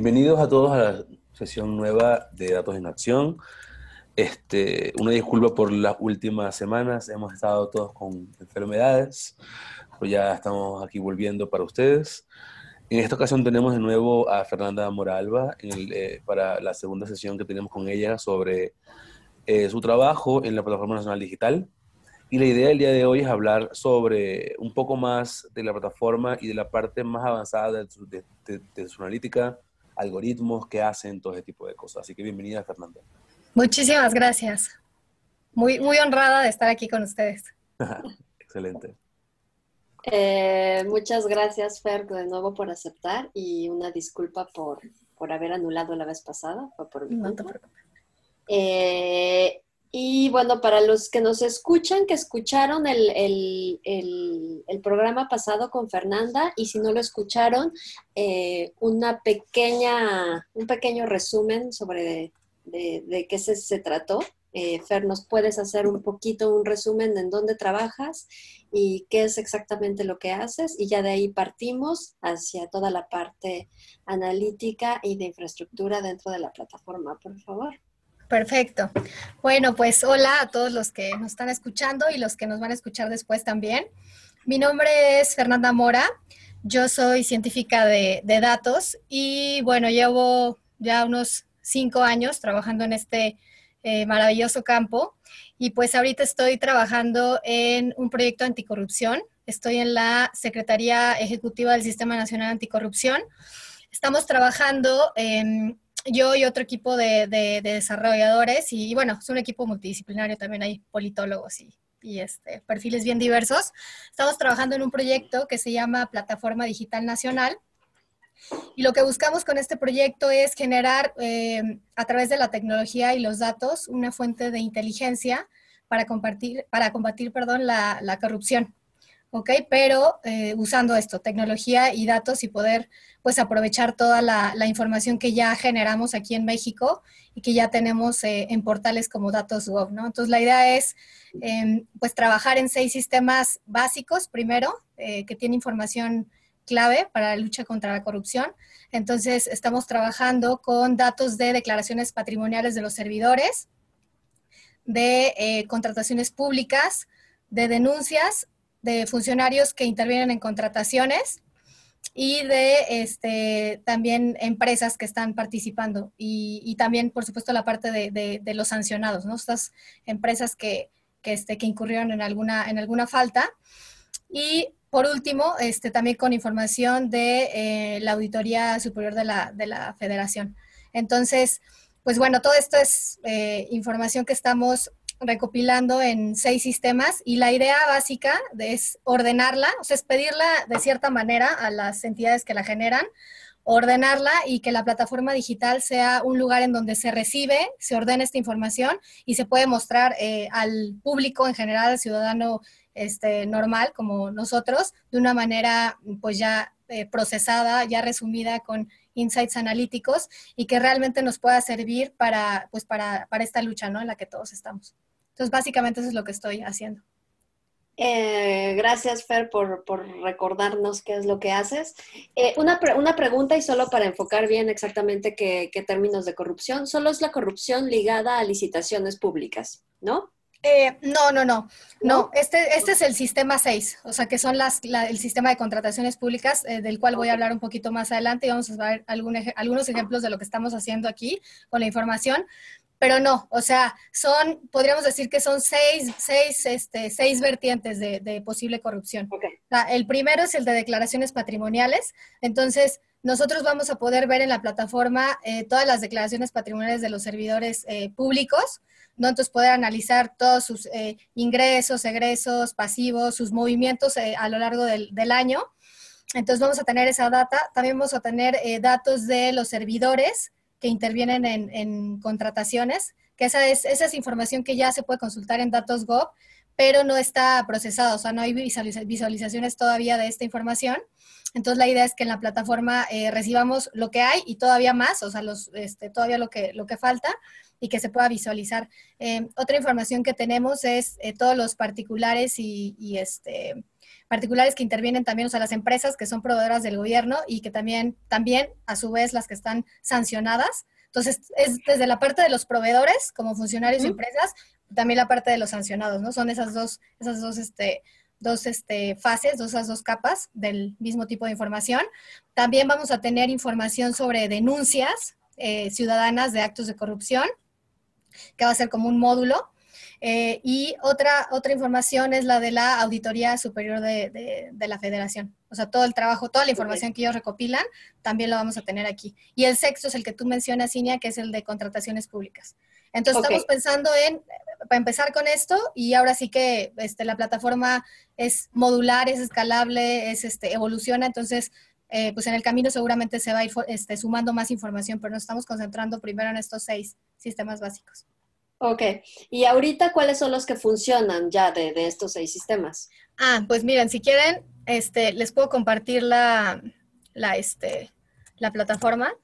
Bienvenidos a todos a la sesión nueva de Datos en Acción. Este, una disculpa por las últimas semanas, hemos estado todos con enfermedades, pero ya estamos aquí volviendo para ustedes. En esta ocasión tenemos de nuevo a Fernanda Moralba eh, para la segunda sesión que tenemos con ella sobre eh, su trabajo en la Plataforma Nacional Digital. Y la idea del día de hoy es hablar sobre un poco más de la plataforma y de la parte más avanzada de su, de su analítica, algoritmos que hacen todo ese tipo de cosas. Así que bienvenida, Fernanda. Muchísimas gracias. Muy, muy honrada de estar aquí con ustedes. Excelente. Eh, muchas gracias, Fer, de nuevo por aceptar y una disculpa por, por haber anulado la vez pasada. Fue por mi no eh, y bueno, para los que nos escuchan, que escucharon el, programa pasado con Fernanda, y si no lo escucharon, eh, una pequeña, un pequeño resumen sobre de, qué se, se trató. Eh, Fer, ¿nos puedes hacer un poquito un resumen en dónde trabajas y qué es exactamente lo que haces? Y ya de ahí partimos hacia toda la parte analítica y de infraestructura dentro de la plataforma, por favor. Perfecto. Bueno, pues hola a todos los que nos están escuchando y los que nos van a escuchar después también. Mi nombre es Fernanda Mora. Yo soy científica de, datos y bueno, llevo ya unos cinco años trabajando en este eh, maravilloso campo y pues ahorita estoy trabajando en un proyecto anticorrupción. Estoy en la Secretaría Ejecutiva del Sistema Nacional Anticorrupción. Estamos trabajando en yo y otro equipo de, desarrolladores y, bueno, es un equipo multidisciplinario, también hay politólogos y, este, perfiles bien diversos. Estamos trabajando en un proyecto que se llama Plataforma Digital Nacional y lo que buscamos con este proyecto es generar eh, a través de la tecnología y los datos una fuente de inteligencia para, compartir, para combatir perdón, la, la corrupción. ¿Ok? Pero eh, usando esto, tecnología y datos y poder pues aprovechar toda la, información que ya generamos aquí en México y que ya tenemos eh, en portales como Datos.gov, ¿no? Entonces la idea es em, pues trabajar en seis sistemas básicos primero, eh, que tienen información clave para la lucha contra la corrupción. Entonces estamos trabajando con datos de declaraciones patrimoniales de los servidores, de contrataciones públicas, de denuncias de funcionarios que intervienen en contrataciones y de este, también empresas que están participando y, también, por supuesto, la parte de, los sancionados, ¿no? Estas empresas que, que, este, que incurrieron en alguna, en alguna falta. Y por último, este, también con información de eh, la Auditoría Superior de la, de la Federación. Entonces, pues bueno, todo esto es eh, información que estamos recopilando en seis sistemas y la idea básica es ordenarla, o sea, es pedirla de cierta manera a las entidades que la generan, ordenarla y que la plataforma digital sea un lugar en donde se recibe, se ordena esta información y se puede mostrar eh, al público en general, al ciudadano este, normal como nosotros, de una manera pues ya eh, procesada, ya resumida con insights analíticos y que realmente nos pueda servir para, pues para, para esta lucha ¿no? en la que todos estamos. Entonces, básicamente eso es lo que estoy haciendo. Eh, gracias, Fer, por, recordarnos qué es lo que haces. Eh, una, una, pregunta y solo para enfocar bien exactamente qué, términos de corrupción. Solo es la corrupción ligada a licitaciones públicas, ¿no? Eh, no, no, no, no. Este, este es el sistema 6, o sea, que son las, el sistema de contrataciones públicas, del cual voy a hablar un poquito más adelante y vamos a ver algunos ejemplos de lo que estamos haciendo aquí con la información pero no, o sea, son, podríamos decir que son seis, seis, este, seis vertientes de, posible corrupción. el primero es el de declaraciones patrimoniales, entonces nosotros vamos a poder ver en la plataforma eh, todas las declaraciones patrimoniales de los servidores eh, públicos, ¿no? entonces poder analizar todos sus eh, ingresos, egresos, pasivos, sus movimientos a lo largo del, del, año. Entonces vamos a tener esa data, también vamos a tener datos de los servidores, que intervienen en, contrataciones, que esa es, esa es información que ya se puede consultar en datos Gov, pero no está procesada, o sea, no hay visualizaciones todavía de esta información. Entonces, la idea es que en la plataforma eh, recibamos lo que hay y todavía más, o sea, los, este, todavía lo que, lo que falta y que se pueda visualizar. Eh, otra información que tenemos es eh, todos los particulares y, y, este, particulares que intervienen también, o sea, las empresas que son proveedoras del gobierno y que también, también a su vez, las que están sancionadas. Entonces, es desde la parte de los proveedores, como funcionarios y empresas, también la parte de los sancionados, ¿no? Son esas dos, esas dos, este, dos este, fases, dos, esas dos capas del mismo tipo de información. También vamos a tener información sobre denuncias eh, ciudadanas de actos de corrupción, que va a ser como un módulo. Eh, y otra, otra información es la de la Auditoría Superior de, la Federación. O sea, todo el trabajo, toda la información que ellos recopilan, también lo vamos a tener aquí. Y el sexto es el que tú mencionas, Inia, que es el de contrataciones públicas. Entonces, estamos pensando en, para empezar con esto, y ahora sí que este, la plataforma es modular, es escalable, es, este, evoluciona, entonces, eh, pues en el camino seguramente se va a ir este, sumando más información, pero nos estamos concentrando primero en estos seis sistemas básicos. Ok, y ahorita, ¿cuáles son los que funcionan ya de, estos seis sistemas? Ah, pues miren, si quieren, este, les puedo compartir la, la, este, la plataforma.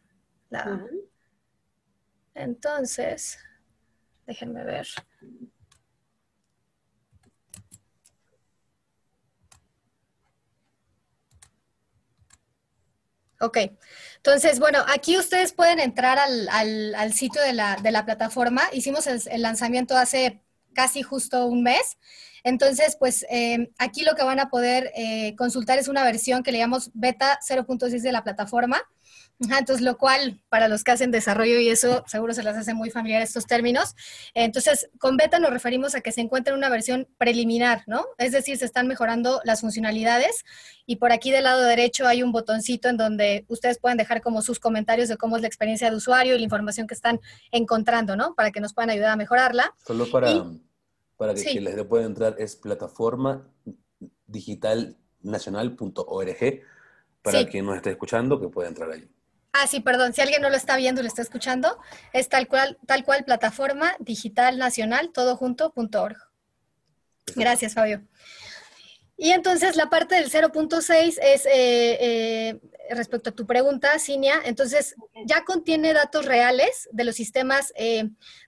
Entonces, déjenme ver. Ok, entonces, bueno, aquí ustedes pueden entrar al, sitio de la, plataforma. Hicimos el, lanzamiento hace casi justo un mes. Entonces, pues eh, aquí lo que van a poder eh, consultar es una versión que le llamamos beta 0.6 de la plataforma entonces, lo cual para los que hacen desarrollo y eso seguro se les hace muy familiar estos términos. Entonces, con beta nos referimos a que se encuentra en una versión preliminar, ¿no? Es decir, se están mejorando las funcionalidades y por aquí del lado derecho hay un botoncito en donde ustedes pueden dejar como sus comentarios de cómo es la experiencia de usuario y la información que están encontrando, ¿no? Para que nos puedan ayudar a mejorarla. Solo para, para que, les pueda entrar es plataforma digitalnacional.org para quien nos esté escuchando que pueda entrar allí. Ah, sí, perdón, si alguien no lo está viendo, lo está escuchando, es tal cual, tal cual plataforma digital nacional, todo junto.org. Gracias, Fabio. Y entonces la parte del 0.6 es eh, eh, respecto a tu pregunta, Cinia, entonces ya contiene datos reales de los sistemas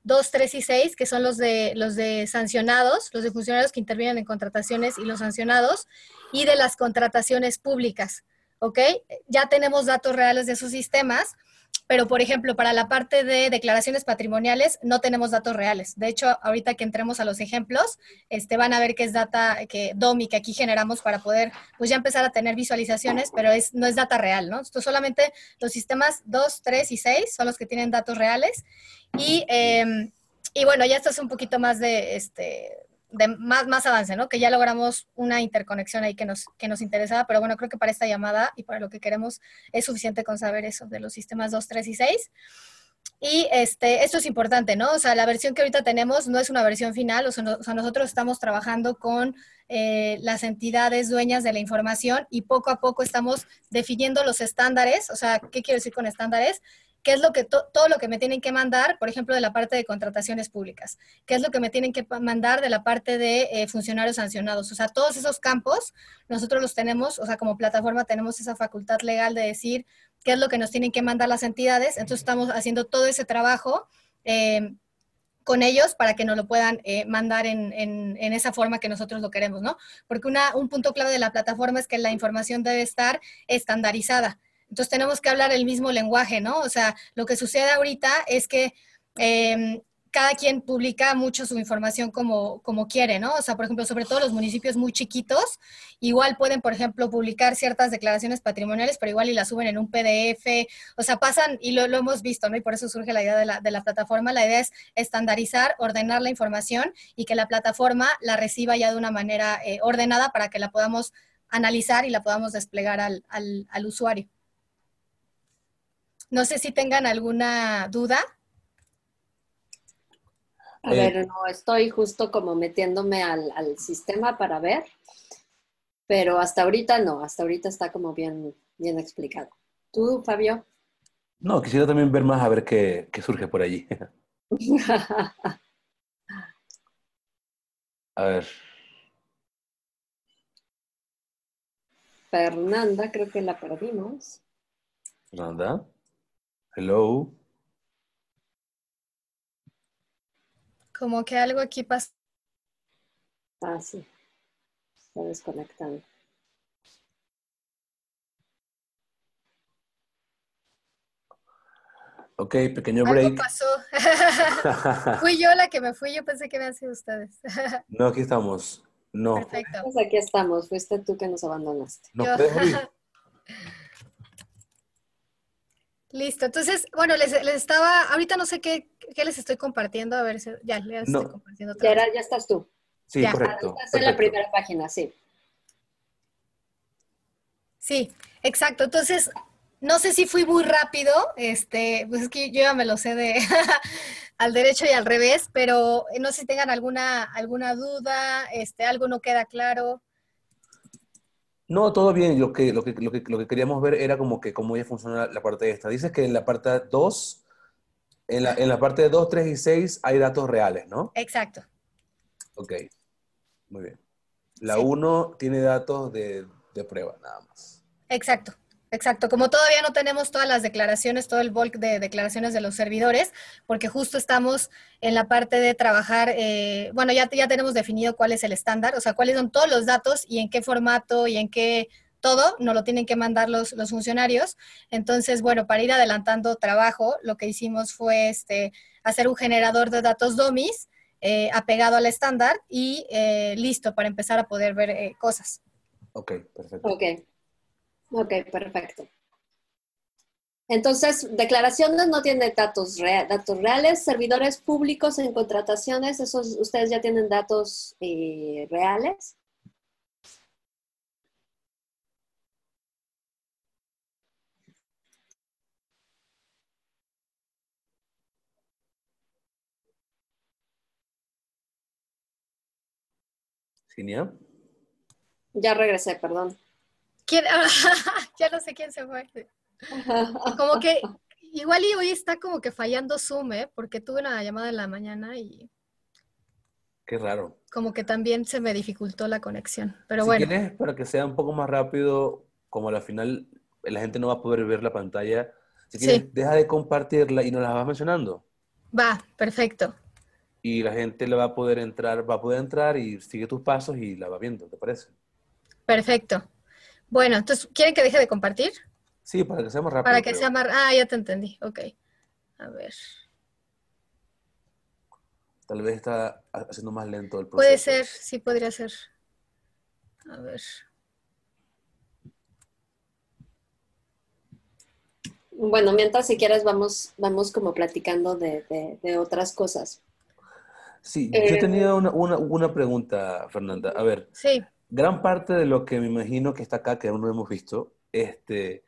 2, eh, 3 y 6, que son los de, los de sancionados, los de funcionarios que intervienen en contrataciones y los sancionados, y de las contrataciones públicas. ¿Ok? Ya tenemos datos reales de esos sistemas, pero por ejemplo, para la parte de declaraciones patrimoniales no tenemos datos reales. De hecho, ahorita que entremos a los ejemplos, este, van a ver que es data que DOMI que aquí generamos para poder pues ya empezar a tener visualizaciones, pero es, no es data real, ¿no? Esto solamente los sistemas 2, 3 y 6 son los que tienen datos reales. Y, em, y bueno, ya esto es un poquito más de, este, de más, más avance, ¿no? Que ya logramos una interconexión ahí que nos, que nos interesaba, pero bueno, creo que para esta llamada y para lo que queremos es suficiente con saber eso de los sistemas 2, 3 y 6. Y este, esto es importante, ¿no? O sea, la versión que ahorita tenemos no es una versión final, o sea, nosotros estamos trabajando con eh, las entidades dueñas de la información y poco a poco estamos definiendo los estándares, o sea, ¿qué quiero decir con estándares? Qué es lo que todo lo que me tienen que mandar, por ejemplo, de la parte de contrataciones públicas, qué es lo que me tienen que mandar de la parte de eh, funcionarios sancionados. O sea, todos esos campos nosotros los tenemos, o sea, como plataforma tenemos esa facultad legal de decir qué es lo que nos tienen que mandar las entidades. Entonces estamos haciendo todo ese trabajo. Eh, con ellos para que nos lo puedan eh, mandar en, en, en, esa forma que nosotros lo queremos, ¿no? Porque una, un punto clave de la plataforma es que la información debe estar estandarizada. Entonces tenemos que hablar el mismo lenguaje, ¿no? O sea, lo que sucede ahorita es que em, cada quien publica mucho su información como, como quiere, ¿no? O sea, por ejemplo, sobre todo los municipios muy chiquitos, igual pueden, por ejemplo, publicar ciertas declaraciones patrimoniales, pero igual y las suben en un PDF, o sea, pasan, y lo, hemos visto, ¿no? Y por eso surge la idea de la, de la, plataforma. La idea es estandarizar, ordenar la información y que la plataforma la reciba ya de una manera eh, ordenada para que la podamos analizar y la podamos desplegar al, al, al usuario. No sé si tengan alguna duda. A ver, eh, no, estoy justo como metiéndome al, sistema para ver, pero hasta ahorita no, hasta ahorita está como bien, bien explicado. ¿Tú, Fabio? No, quisiera también ver más a ver qué, qué surge por allí. a ver. Fernanda, creo que la perdimos. Fernanda. Hello. Como que algo aquí pasa. Ah, sí. Está desconectando. Ok, pequeño break. ¿Algo pasó. fui yo la que me fui, yo pensé que habían sido ustedes. no, aquí estamos. No. Perfecto. Pues aquí estamos, fuiste tú que nos abandonaste. No yo... Listo, entonces, bueno, les, estaba, ahorita no sé qué, les estoy compartiendo, a ver si ya les estoy compartiendo. ya, ya estás tú. Sí, correcto. Estás en la primera página, sí. Sí, exacto. Entonces, no sé si fui muy rápido, este, pues es que yo ya me lo sé de al derecho y al revés, pero no sé si tengan alguna, alguna duda, este, algo no queda claro. No, todo bien. Lo que, lo que, lo que, lo que queríamos ver era como que cómo ya funciona la parte de esta. Dices que en la parte 2, en la, en la parte 2, 3 y 6 hay datos reales, ¿no? Exacto. Ok, muy bien. La 1 tiene datos de, de prueba, nada más. Exacto. Exacto, como todavía no tenemos todas las declaraciones, todo el bulk de declaraciones de los servidores, porque justo estamos en la parte de trabajar, eh, bueno, ya, ya tenemos definido cuál es el estándar, o sea, cuáles son todos los datos y en qué formato y en qué todo, nos lo tienen que mandar los, los funcionarios. Entonces, bueno, para ir adelantando trabajo, lo que hicimos fue este, hacer un generador de datos DOMIS eh, apegado al estándar y eh, listo para empezar a poder ver cosas. Ok, perfecto. Ok. Ok, perfecto. Entonces, declaraciones no tienen datos, datos reales, servidores públicos en contrataciones, esos ustedes ya tienen datos eh, reales. ¿Ginia? Ya regresé, perdón. ya no sé quién se fue. Como que igual y hoy está como que fallando Zoom, ¿eh? Porque tuve una llamada en la mañana y... Qué raro. Como que también se me dificultó la conexión. Pero si bueno. Quieres, para que sea un poco más rápido, como al final la gente no va a poder ver la pantalla, si quieres, deja de compartirla y nos la vas mencionando. Va, perfecto. Y la gente le va a poder entrar, va a poder entrar y sigue tus pasos y la va viendo, ¿te parece? Perfecto. Bueno, entonces, ¿quieren que deje de compartir? Sí, para que sea más rápido. Para que sea más... Ah, ya te entendí. Ok. A ver. Tal vez está haciendo más lento el proceso. Puede ser, sí podría ser. A ver. Bueno, mientras si quieres vamos, vamos como platicando de, otras cosas. Sí, yo eh, tenía una, una, pregunta, Fernanda. A ver. Sí gran parte de lo que me imagino que está acá, que aún no hemos visto, este,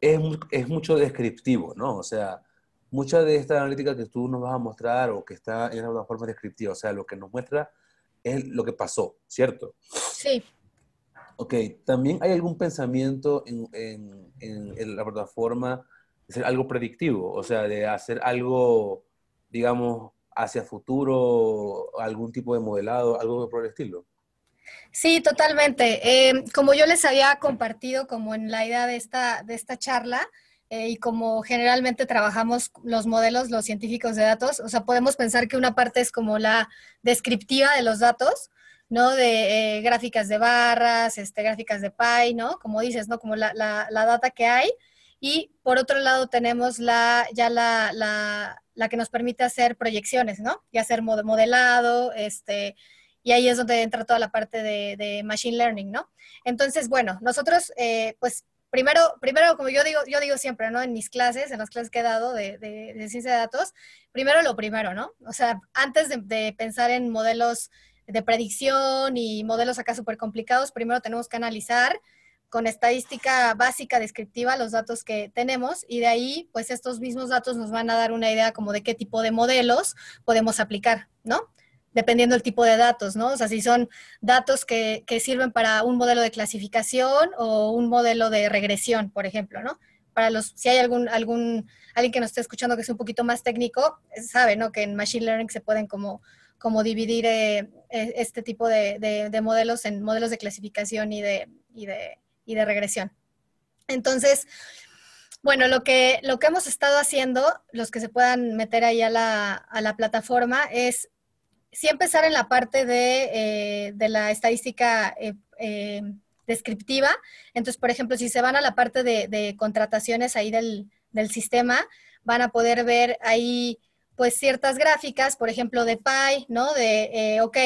es, es mucho descriptivo, ¿no? O sea, mucha de esta analítica que tú nos vas a mostrar o que está en una forma descriptiva, o sea, lo que nos muestra es lo que pasó, ¿cierto? Sí. Ok, ¿también hay algún pensamiento en, en, en, la plataforma de ser algo predictivo? O sea, de hacer algo, digamos, hacia futuro, algún tipo de modelado, algo por el estilo. Sí, totalmente. Em, como yo les había compartido como en la idea de esta, de esta charla, eh, y como generalmente trabajamos los modelos, los científicos de datos, o sea, podemos pensar que una parte es como la descriptiva de los datos, ¿no? De eh, gráficas de barras, este, gráficas de pie, ¿no? Como dices, ¿no? Como la, la, la data que hay. Y por otro lado tenemos la, ya la, la, la que nos permite hacer proyecciones, ¿no? Y hacer modelado, este, y ahí es donde entra toda la parte de, Machine Learning, ¿no? Entonces, bueno, nosotros, eh, pues, primero, primero, como yo digo, yo digo siempre, ¿no? En mis clases, en las clases que he dado de, ciencia de datos, primero lo primero, ¿no? O sea, antes de, pensar en modelos de predicción y modelos acá súper complicados, primero tenemos que analizar con estadística básica descriptiva los datos que tenemos y de ahí, pues estos mismos datos nos van a dar una idea como de qué tipo de modelos podemos aplicar, ¿no? Dependiendo del tipo de datos, ¿no? O sea, si son datos que, sirven para un modelo de clasificación o un modelo de regresión, por ejemplo, ¿no? Para los, si hay algún, algún, alguien que nos esté escuchando que es un poquito más técnico, sabe, ¿no? Que en Machine Learning se pueden como, como dividir eh, eh, este tipo de, modelos en modelos de clasificación y de, y de, y de regresión. Entonces, bueno, lo que, lo que hemos estado haciendo, los que se puedan meter ahí a la, a la plataforma, es sí empezar en la parte de, eh, la estadística eh, eh, descriptiva. Entonces, por ejemplo, si se van a la parte de, contrataciones ahí del, sistema, van a poder ver ahí pues ciertas gráficas, por ejemplo, de PI, ¿no? De, eh, ok,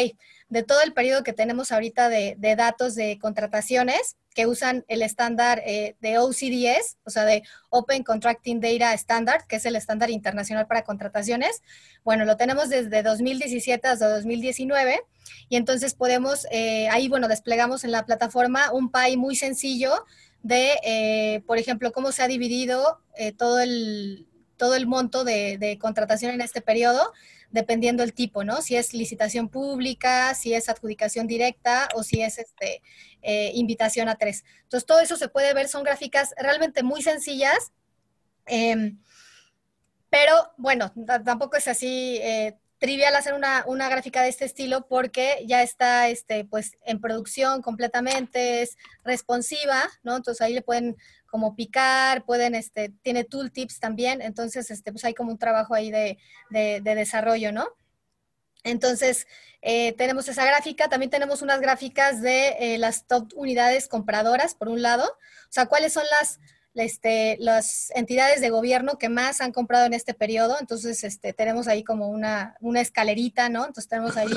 de todo el periodo que tenemos ahorita de, datos de contrataciones que usan el estándar eh, de OCDS, o sea, de Open Contracting Data Standard, que es el estándar internacional para contrataciones. Bueno, lo tenemos desde 2017 hasta 2019 y entonces podemos, eh, ahí, bueno, desplegamos en la plataforma un PI muy sencillo de, eh, por ejemplo, cómo se ha dividido todo el todo el monto de, contratación en este periodo dependiendo el tipo, ¿no? Si es licitación pública, si es adjudicación directa o si es este, eh, invitación a tres. Entonces, todo eso se puede ver, son gráficas realmente muy sencillas, em, pero bueno, tampoco es así eh, trivial hacer una, una, gráfica de este estilo porque ya está este, pues, en producción completamente, es responsiva, ¿no? Entonces ahí le pueden como picar, pueden, este, tiene tooltips también, entonces, este, pues hay como un trabajo ahí de, de, desarrollo, ¿no? Entonces, eh, tenemos esa gráfica, también tenemos unas gráficas de eh, las top unidades compradoras, por un lado, o sea, cuáles son las, este, las entidades de gobierno que más han comprado en este periodo, entonces, este, tenemos ahí como una, una escalerita, ¿no? Entonces, tenemos ahí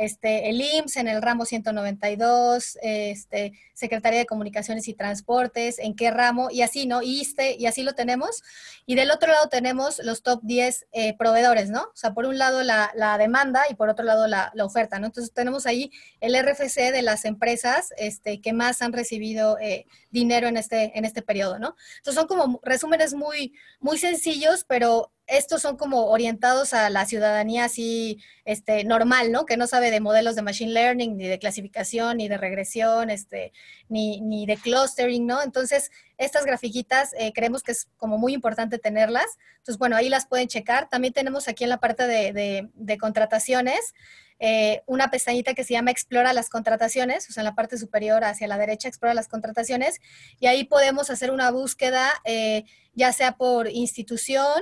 este, el IMSS en el ramo 192, este, Secretaría de Comunicaciones y Transportes, en qué ramo, y así, ¿no? ISTE, y así lo tenemos. Y del otro lado tenemos los top 10 eh, proveedores, ¿no? O sea, por un lado la, demanda y por otro lado la, oferta, ¿no? Entonces tenemos ahí el RFC de las empresas este, que más han recibido eh, dinero en este, en este periodo, ¿no? Entonces son como resúmenes muy, muy sencillos, pero estos son como orientados a la ciudadanía así este, normal, ¿no? Que no sabe de modelos de machine learning, ni de clasificación, ni de regresión, este, ni, ni de clustering, ¿no? Entonces, estas grafiquitas eh, creemos que es como muy importante tenerlas. Entonces, bueno, ahí las pueden checar. También tenemos aquí en la parte de, de, contrataciones eh, una pestañita que se llama Explora las contrataciones, o sea, en la parte superior hacia la derecha, Explora las contrataciones, y ahí podemos hacer una búsqueda, eh, ya sea por institución,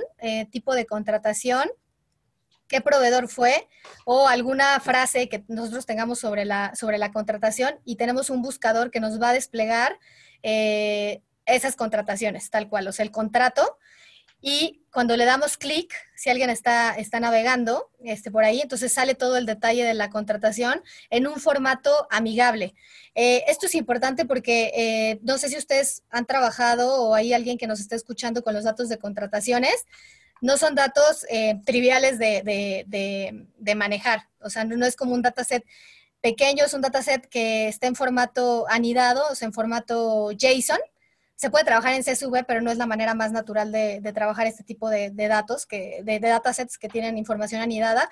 tipo de contratación, qué proveedor fue o alguna frase que nosotros tengamos sobre la, sobre la contratación y tenemos un buscador que nos va a desplegar eh, esas contrataciones, tal cual, o sea, el contrato. Y cuando le damos clic, si alguien está, está navegando este, por ahí, entonces sale todo el detalle de la contratación en un formato amigable. Eh, esto es importante porque eh, no sé si ustedes han trabajado o hay alguien que nos está escuchando con los datos de contrataciones no son datos eh, triviales de, manejar. O sea, no, es como un dataset pequeño, es un dataset que está en formato anidado, o sea, en formato JSON. Se puede trabajar en CSV, pero no es la manera más natural de, trabajar este tipo de, datos, que, de, datasets que tienen información anidada.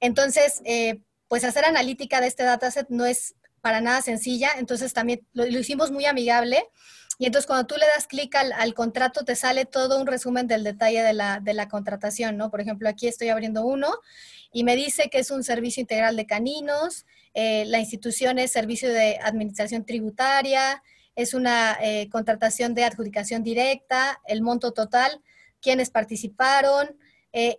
Entonces, eh, pues hacer analítica de este dataset no es para nada sencilla, entonces también lo hicimos muy amigable y entonces cuando tú le das clic al, contrato, te sale todo un resumen del detalle de la, contratación, ¿no? Por ejemplo, aquí estoy abriendo uno y me dice que es un servicio integral de caninos, eh, la institución es servicio de administración tributaria, es una eh, contratación de adjudicación directa, el monto total, quiénes participaron, eh,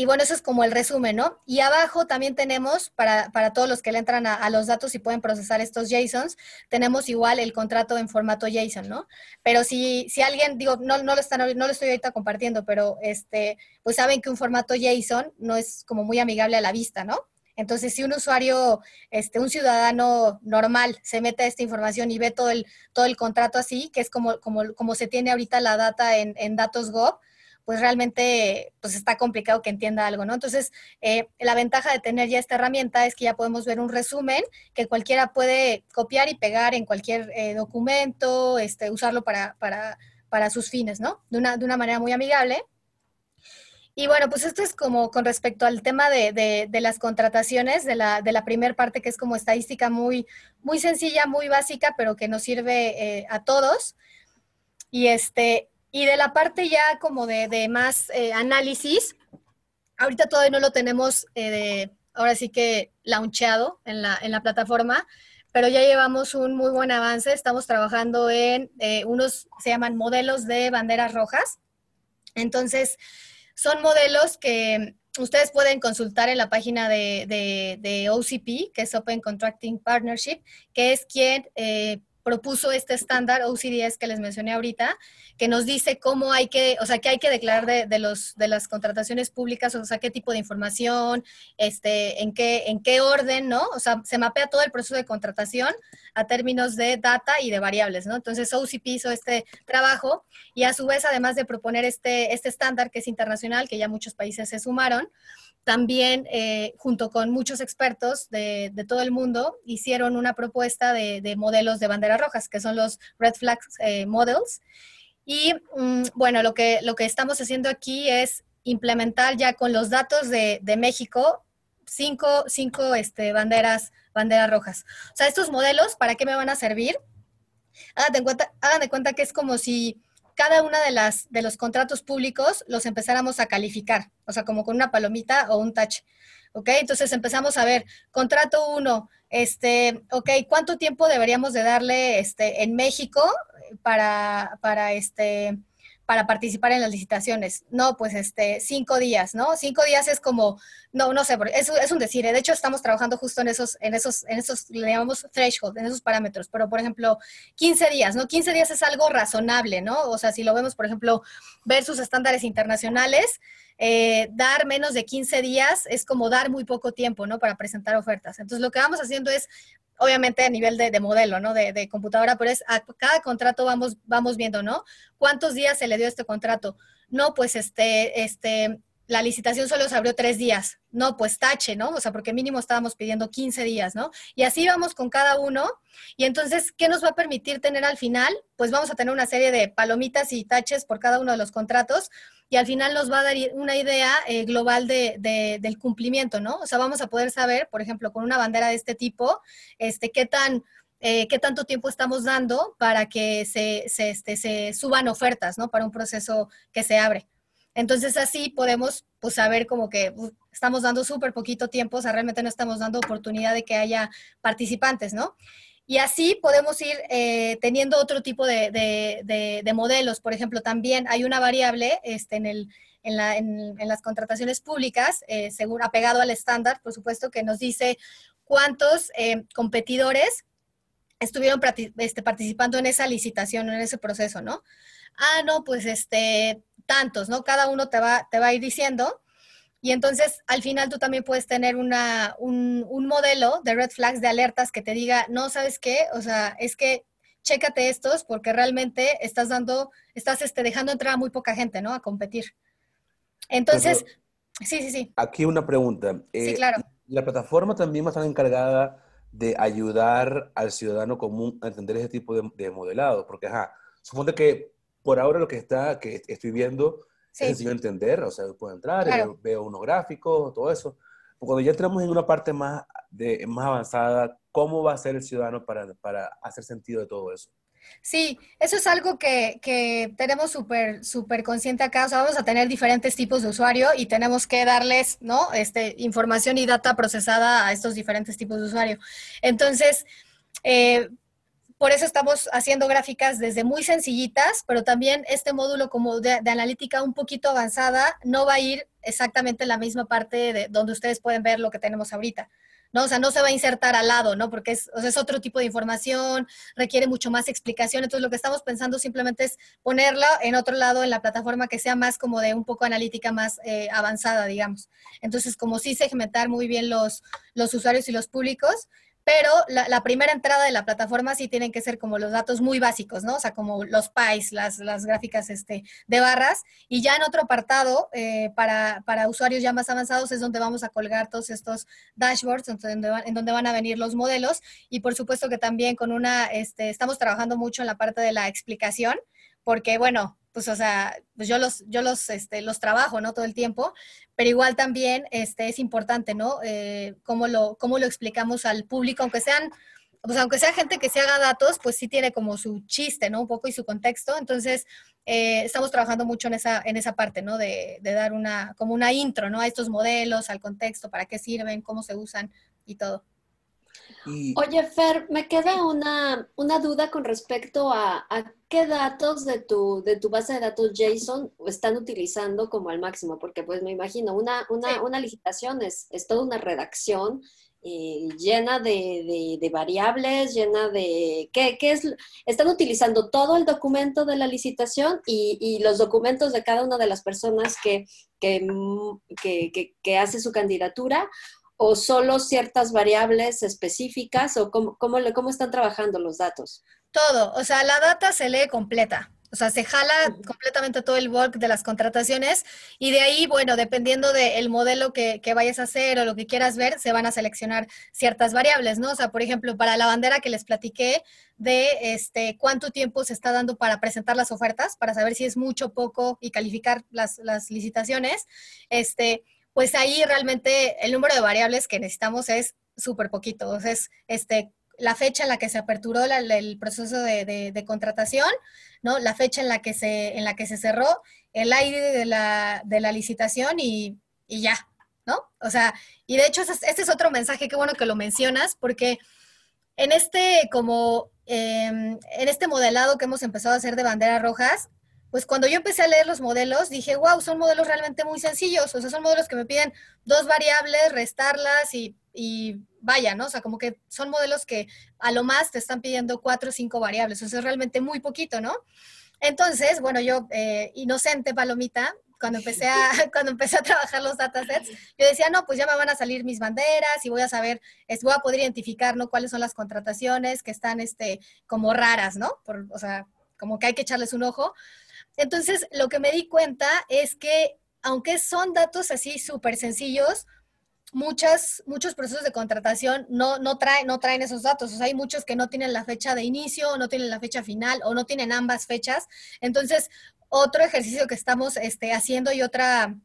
y bueno, eso es como el resumen, ¿no? Y abajo también tenemos, para, todos los que le entran a, los datos y pueden procesar estos JSONs, tenemos igual el contrato en formato JSON, ¿no? Pero si, si alguien, digo, no, no, lo están, no lo estoy ahorita compartiendo, pero este, pues saben que un formato JSON no es como muy amigable a la vista, ¿no? Entonces, si un usuario, este, un ciudadano normal se mete a esta información y ve todo el, todo el contrato así, que es como, como, como se tiene ahorita la data en, en Datos Gov, pues realmente pues está complicado que entienda algo, ¿no? Entonces, eh, la ventaja de tener ya esta herramienta es que ya podemos ver un resumen que cualquiera puede copiar y pegar en cualquier eh, documento, este, usarlo para, para, para, sus fines, ¿no? De una, de una manera muy amigable. Y bueno, pues esto es como con respecto al tema de, de, las contrataciones, de la, de la primera parte que es como estadística muy, muy sencilla, muy básica, pero que nos sirve eh, a todos. Y este, y de la parte ya como de, más eh, análisis, ahorita todavía no lo tenemos, eh, ahora sí que launcheado en la, en la plataforma, pero ya llevamos un muy buen avance. Estamos trabajando en eh, unos, se llaman modelos de banderas rojas. Entonces, son modelos que ustedes pueden consultar en la página de, de, OCP, que es Open Contracting Partnership, que es quien propuso este estándar OCDS que les mencioné ahorita, que nos dice cómo hay que, o sea, qué hay que declarar de, los, de las contrataciones públicas, o sea, qué tipo de información, este, en, qué, en qué orden, ¿no? O sea, se mapea todo el proceso de contratación a términos de data y de variables, ¿no? Entonces, OCP hizo este trabajo y a su vez, además de proponer este, este estándar que es internacional, que ya muchos países se sumaron, también, eh, junto con muchos expertos de, todo el mundo, hicieron una propuesta de, modelos de banderas rojas, que son los Red Flags eh, Models. Y mm, bueno, lo que, lo que estamos haciendo aquí es implementar ya con los datos de, México cinco, cinco este, banderas, banderas rojas. O sea, estos modelos, ¿para qué me van a servir? Háganme cuenta, hagan de cuenta que es como si cada una de las de los contratos públicos los empezáramos a calificar, o sea, como con una palomita o un touch. ¿Ok? Entonces empezamos a ver, contrato uno, este, ok, ¿cuánto tiempo deberíamos de darle este, en México para, para este, para participar en las licitaciones. No, pues este, cinco días, ¿no? Cinco días es como, no, no sé, es, es un decir. ¿eh? De hecho, estamos trabajando justo en esos, en esos, en esos, le llamamos threshold, en esos parámetros. Pero, por ejemplo, 15 días, ¿no? 15 días es algo razonable, ¿no? O sea, si lo vemos, por ejemplo, versus estándares internacionales, eh, dar menos de 15 días es como dar muy poco tiempo, ¿no? Para presentar ofertas. Entonces, lo que vamos haciendo es obviamente a nivel de, modelo, ¿no? De, computadora, pero es a cada contrato vamos, vamos viendo, ¿no? ¿Cuántos días se le dio este contrato? No, pues este, este, la licitación solo se abrió tres días. No, pues tache, ¿no? O sea, porque mínimo estábamos pidiendo 15 días, ¿no? Y así vamos con cada uno. Y entonces, ¿qué nos va a permitir tener al final? Pues vamos a tener una serie de palomitas y taches por cada uno de los contratos y al final nos va a dar una idea eh, global de, del cumplimiento, ¿no? O sea, vamos a poder saber, por ejemplo, con una bandera de este tipo, este, qué tan... Eh, qué tanto tiempo estamos dando para que se, se, este, se suban ofertas, ¿no? Para un proceso que se abre. Entonces así podemos pues saber como que estamos dando súper poquito tiempo, o sea, realmente no estamos dando oportunidad de que haya participantes, ¿no? Y así podemos ir eh, teniendo otro tipo de, modelos. Por ejemplo, también hay una variable este, en, el, en, las contrataciones públicas, eh, según apegado al estándar, por supuesto, que nos dice cuántos eh, competidores estuvieron este, participando en esa licitación, en ese proceso, ¿no? Ah, no, pues este, tantos, ¿no? Cada uno te va, te va a ir diciendo. Y entonces, al final tú también puedes tener una, un, un, modelo de red flags, de alertas que te diga, no, ¿sabes qué? O sea, es que chécate estos porque realmente estás dando, estás este, dejando entrar a muy poca gente, ¿no? A competir. Entonces, sí, sí, sí. Aquí una pregunta. sí, eh, claro. La plataforma también va a estar encargada de ayudar al ciudadano común a entender ese tipo de, de modelado, porque, ajá, supone que por ahora lo que está, que estoy viendo, sí. es sencillo entender, o sea, puedo entrar, veo, unos gráficos, todo eso. Cuando ya entramos en una parte más, de, más avanzada, ¿cómo va a ser el ciudadano para, para hacer sentido de todo eso? Sí, eso es algo que, que tenemos súper súper consciente acá. O sea, vamos a tener diferentes tipos de usuario y tenemos que darles, ¿no? Este, información y data procesada a estos diferentes tipos de usuario. Entonces, eh, por eso estamos haciendo gráficas desde muy sencillitas, pero también este módulo como de, analítica un poquito avanzada no va a ir exactamente en la misma parte de donde ustedes pueden ver lo que tenemos ahorita. ¿no? O sea, no se va a insertar al lado, ¿no? Porque es, es otro tipo de información, requiere mucho más explicación. Entonces, lo que estamos pensando simplemente es ponerla en otro lado en la plataforma que sea más como de un poco analítica más eh, avanzada, digamos. Entonces, como sí segmentar muy bien los, los usuarios y los públicos, pero la, primera entrada de la plataforma sí tienen que ser como los datos muy básicos, ¿no? O sea, como los pies, las, las gráficas este, de barras. Y ya en otro apartado, eh, para, para, usuarios ya más avanzados, es donde vamos a colgar todos estos dashboards, en donde, van, en donde van a venir los modelos. Y por supuesto que también con una, este, estamos trabajando mucho en la parte de la explicación, porque bueno, pues, o sea, pues yo los, yo los, este, los trabajo, ¿no? Todo el tiempo, pero igual también este, es importante, ¿no? Eh, cómo, lo, cómo lo explicamos al público, aunque sean, pues aunque sea gente que se haga datos, pues sí tiene como su chiste, ¿no? Un poco y su contexto. Entonces, eh, estamos trabajando mucho en esa, en esa parte, ¿no? De, de, dar una, como una intro, ¿no? A estos modelos, al contexto, para qué sirven, cómo se usan y todo. Oye, Fer, me queda una, duda con respecto a, qué datos de tu, de tu base de datos JSON están utilizando como al máximo, porque pues me imagino, una, una, una licitación es, es toda una redacción eh, llena de, variables, llena de... ¿qué, es? Están utilizando todo el documento de la licitación y, los documentos de cada una de las personas que, que, que, hace su candidatura o solo ciertas variables específicas o cómo, cómo, cómo están trabajando los datos? Todo, o sea, la data se lee completa. O sea, se jala completamente todo el bulk de las contrataciones y de ahí, bueno, dependiendo del modelo que, vayas a hacer o lo que quieras ver, se van a seleccionar ciertas variables, ¿no? O sea, por ejemplo, para la bandera que les platiqué de este, cuánto tiempo se está dando para presentar las ofertas, para saber si es mucho, poco y calificar las, las licitaciones, este, pues ahí realmente el número de variables que necesitamos es súper poquito. O sea, es este, la fecha en la que se aperturó el proceso de, contratación, ¿no? La fecha en la que se, en la que se cerró, el aire de la, licitación y, ya, ¿no? O sea, y de hecho este es otro mensaje, qué bueno que lo mencionas, porque en este como, em, en este modelado que hemos empezado a hacer de banderas rojas, pues cuando yo empecé a leer los modelos, dije, wow, son modelos realmente muy sencillos, o sea, son modelos que me piden dos variables, restarlas y, y vaya, ¿no? O sea, como que son modelos que a lo más te están pidiendo cuatro o cinco variables, o sea, es realmente muy poquito, ¿no? Entonces, bueno, yo, eh, inocente palomita, cuando empecé, a, cuando empecé a trabajar los datasets, yo decía, no, pues ya me van a salir mis banderas y voy a saber, es, voy a poder identificar, ¿no? Cuáles son las contrataciones que están, este, como raras, ¿no? Por, o sea, como que hay que echarles un ojo. Entonces, lo que me di cuenta es que, aunque son datos así súper sencillos, muchos procesos de contratación no, no, traen, no traen esos datos. Hay muchos que no tienen la fecha de inicio, no tienen la fecha final o no tienen ambas fechas. Entonces, otro ejercicio que estamos este, haciendo y otra,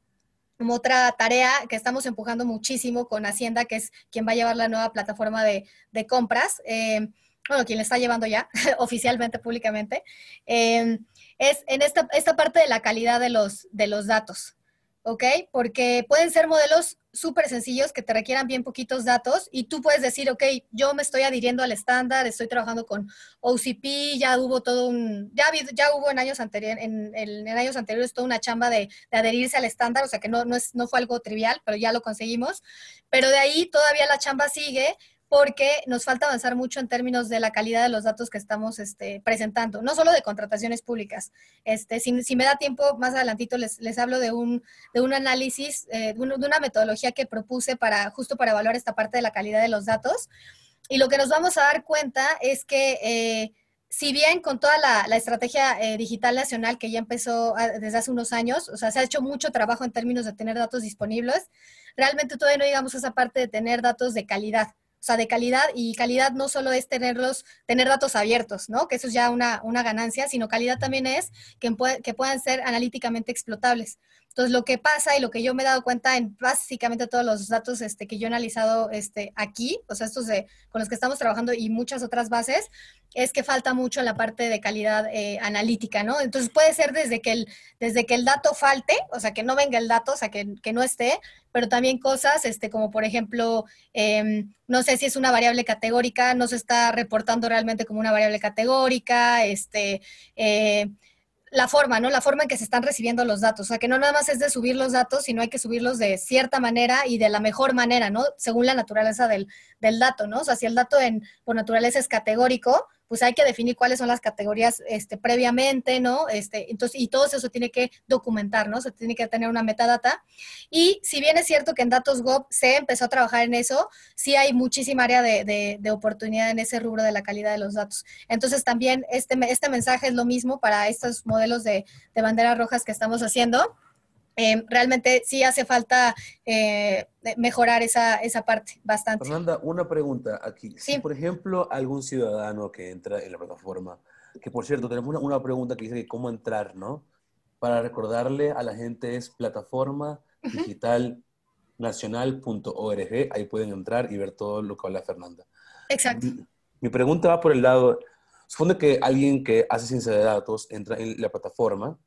otra tarea que estamos empujando muchísimo con Hacienda, que es quien va a llevar la nueva plataforma de, compras, eh, bueno, quien la está llevando ya oficialmente, públicamente, eh, es en esta, esta parte de la calidad de los, de los datos, ¿ok? Porque pueden ser modelos súper sencillos que te requieran bien poquitos datos y tú puedes decir, ok, yo me estoy adhiriendo al estándar, estoy trabajando con OCP, ya hubo todo un, ya, ya hubo en años, anteriores en, en, años anteriores toda una chamba de, de, adherirse al estándar, o sea que no, no, es, no fue algo trivial, pero ya lo conseguimos, pero de ahí todavía la chamba sigue porque nos falta avanzar mucho en términos de la calidad de los datos que estamos este, presentando, no solo de contrataciones públicas. Este, si, me da tiempo, más adelantito les, les hablo de un, de un análisis, eh, de, una metodología que propuse para, justo para evaluar esta parte de la calidad de los datos. Y lo que nos vamos a dar cuenta es que... Eh, si bien con toda la, estrategia eh, digital nacional que ya empezó ah, desde hace unos años, o sea, se ha hecho mucho trabajo en términos de tener datos disponibles, realmente todavía no llegamos a esa parte de tener datos de calidad sea, de calidad, y calidad no solo es tenerlos, tener datos abiertos, ¿no? Que eso es ya una, una ganancia, sino calidad también es que, que puedan ser analíticamente explotables. Entonces, lo que pasa y lo que yo me he dado cuenta en básicamente todos los datos este, que yo he analizado este, aquí, o sea, estos de, con los que estamos trabajando y muchas otras bases, es que falta mucho la parte de calidad eh, analítica, ¿no? Entonces, puede ser desde que, el, desde que el dato falte, o sea, que no venga el dato, o sea, que, no esté, pero también cosas este, como, por ejemplo, em, no sé si es una variable categórica, no se está reportando realmente como una variable categórica, este... Eh, la forma, ¿no? La forma en que se están recibiendo los datos. O sea, que no nada más es de subir los datos, sino hay que subirlos de cierta manera y de la mejor manera, ¿no? Según la naturaleza del, del dato, ¿no? O sea, si el dato en, por naturaleza es categórico, pues hay que definir cuáles son las categorías este, previamente, ¿no? Este, entonces, y todo eso tiene que documentar, ¿no? Se tiene que tener una metadata. Y si bien es cierto que en Datos Gov se empezó a trabajar en eso, sí hay muchísima área de, de, oportunidad en ese rubro de la calidad de los datos. Entonces, también este, este mensaje es lo mismo para estos modelos de, de banderas rojas que estamos haciendo. Eh, realmente sí hace falta eh, mejorar esa, esa, parte bastante. Fernanda, una pregunta aquí. Si, por ejemplo, algún ciudadano que entra en la plataforma, que por cierto, tenemos una, una pregunta que dice que cómo entrar, ¿no? Para recordarle a la gente es plataforma digital nacional.org, ahí pueden entrar y ver todo lo que habla Fernanda. Exacto. Mi, mi pregunta va por el lado, supone que alguien que hace ciencia de datos entra en la plataforma,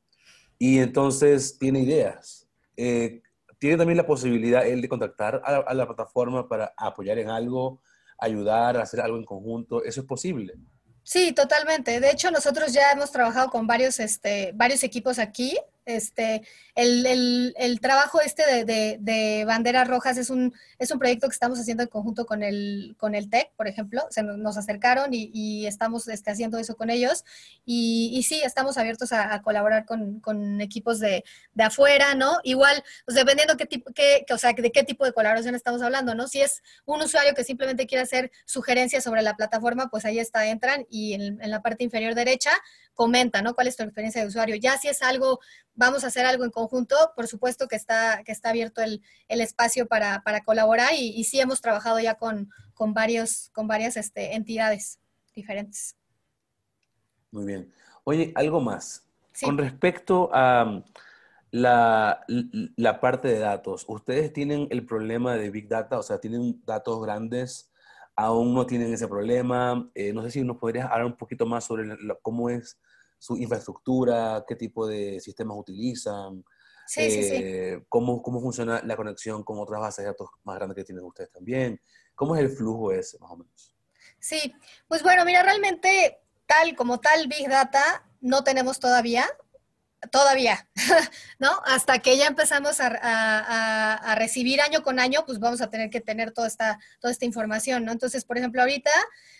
y entonces tiene ideas. Eh, tiene también la posibilidad él de contactar a la, plataforma para apoyar en algo, ayudar, hacer algo en conjunto. ¿Eso es posible? Sí, totalmente. De hecho, nosotros ya hemos trabajado con varios, este, varios equipos aquí Este, el, trabajo este de, banderas rojas es un, es un proyecto que estamos haciendo en conjunto con el, con el TEC, por ejemplo. Se nos, acercaron y, estamos este, haciendo eso con ellos. Y, sí, estamos abiertos a, colaborar con, equipos de, afuera, ¿no? Igual, pues dependiendo qué tipo, qué, o sea, de qué tipo de colaboración estamos hablando, ¿no? Si es un usuario que simplemente quiere hacer sugerencias sobre la plataforma, pues ahí está, entran y en, en la parte inferior derecha comenta, ¿no? ¿Cuál es tu experiencia de usuario? Ya si es algo, vamos a hacer algo en conjunto, por supuesto que está, que está abierto el, espacio para, colaborar y, sí hemos trabajado ya con, con, varios, con varias este, entidades diferentes. Muy bien. Oye, algo más. Con respecto a um, la, la, parte de datos, ¿ustedes tienen el problema de Big Data? O sea, ¿tienen datos grandes? ¿Aún no tienen ese problema? Eh, no sé si nos podrías hablar un poquito más sobre cómo es su infraestructura, qué tipo de sistemas utilizan, eh, Cómo, cómo funciona la conexión con otras bases de datos más grandes que tienen ustedes también. ¿Cómo es el flujo ese, más o menos? Sí, pues bueno, mira, realmente tal como tal Big Data no tenemos todavía, todavía, ¿no? Hasta que ya empezamos a, recibir año con año, pues vamos a tener que tener toda esta, toda esta información, ¿no? Entonces, por ejemplo, ahorita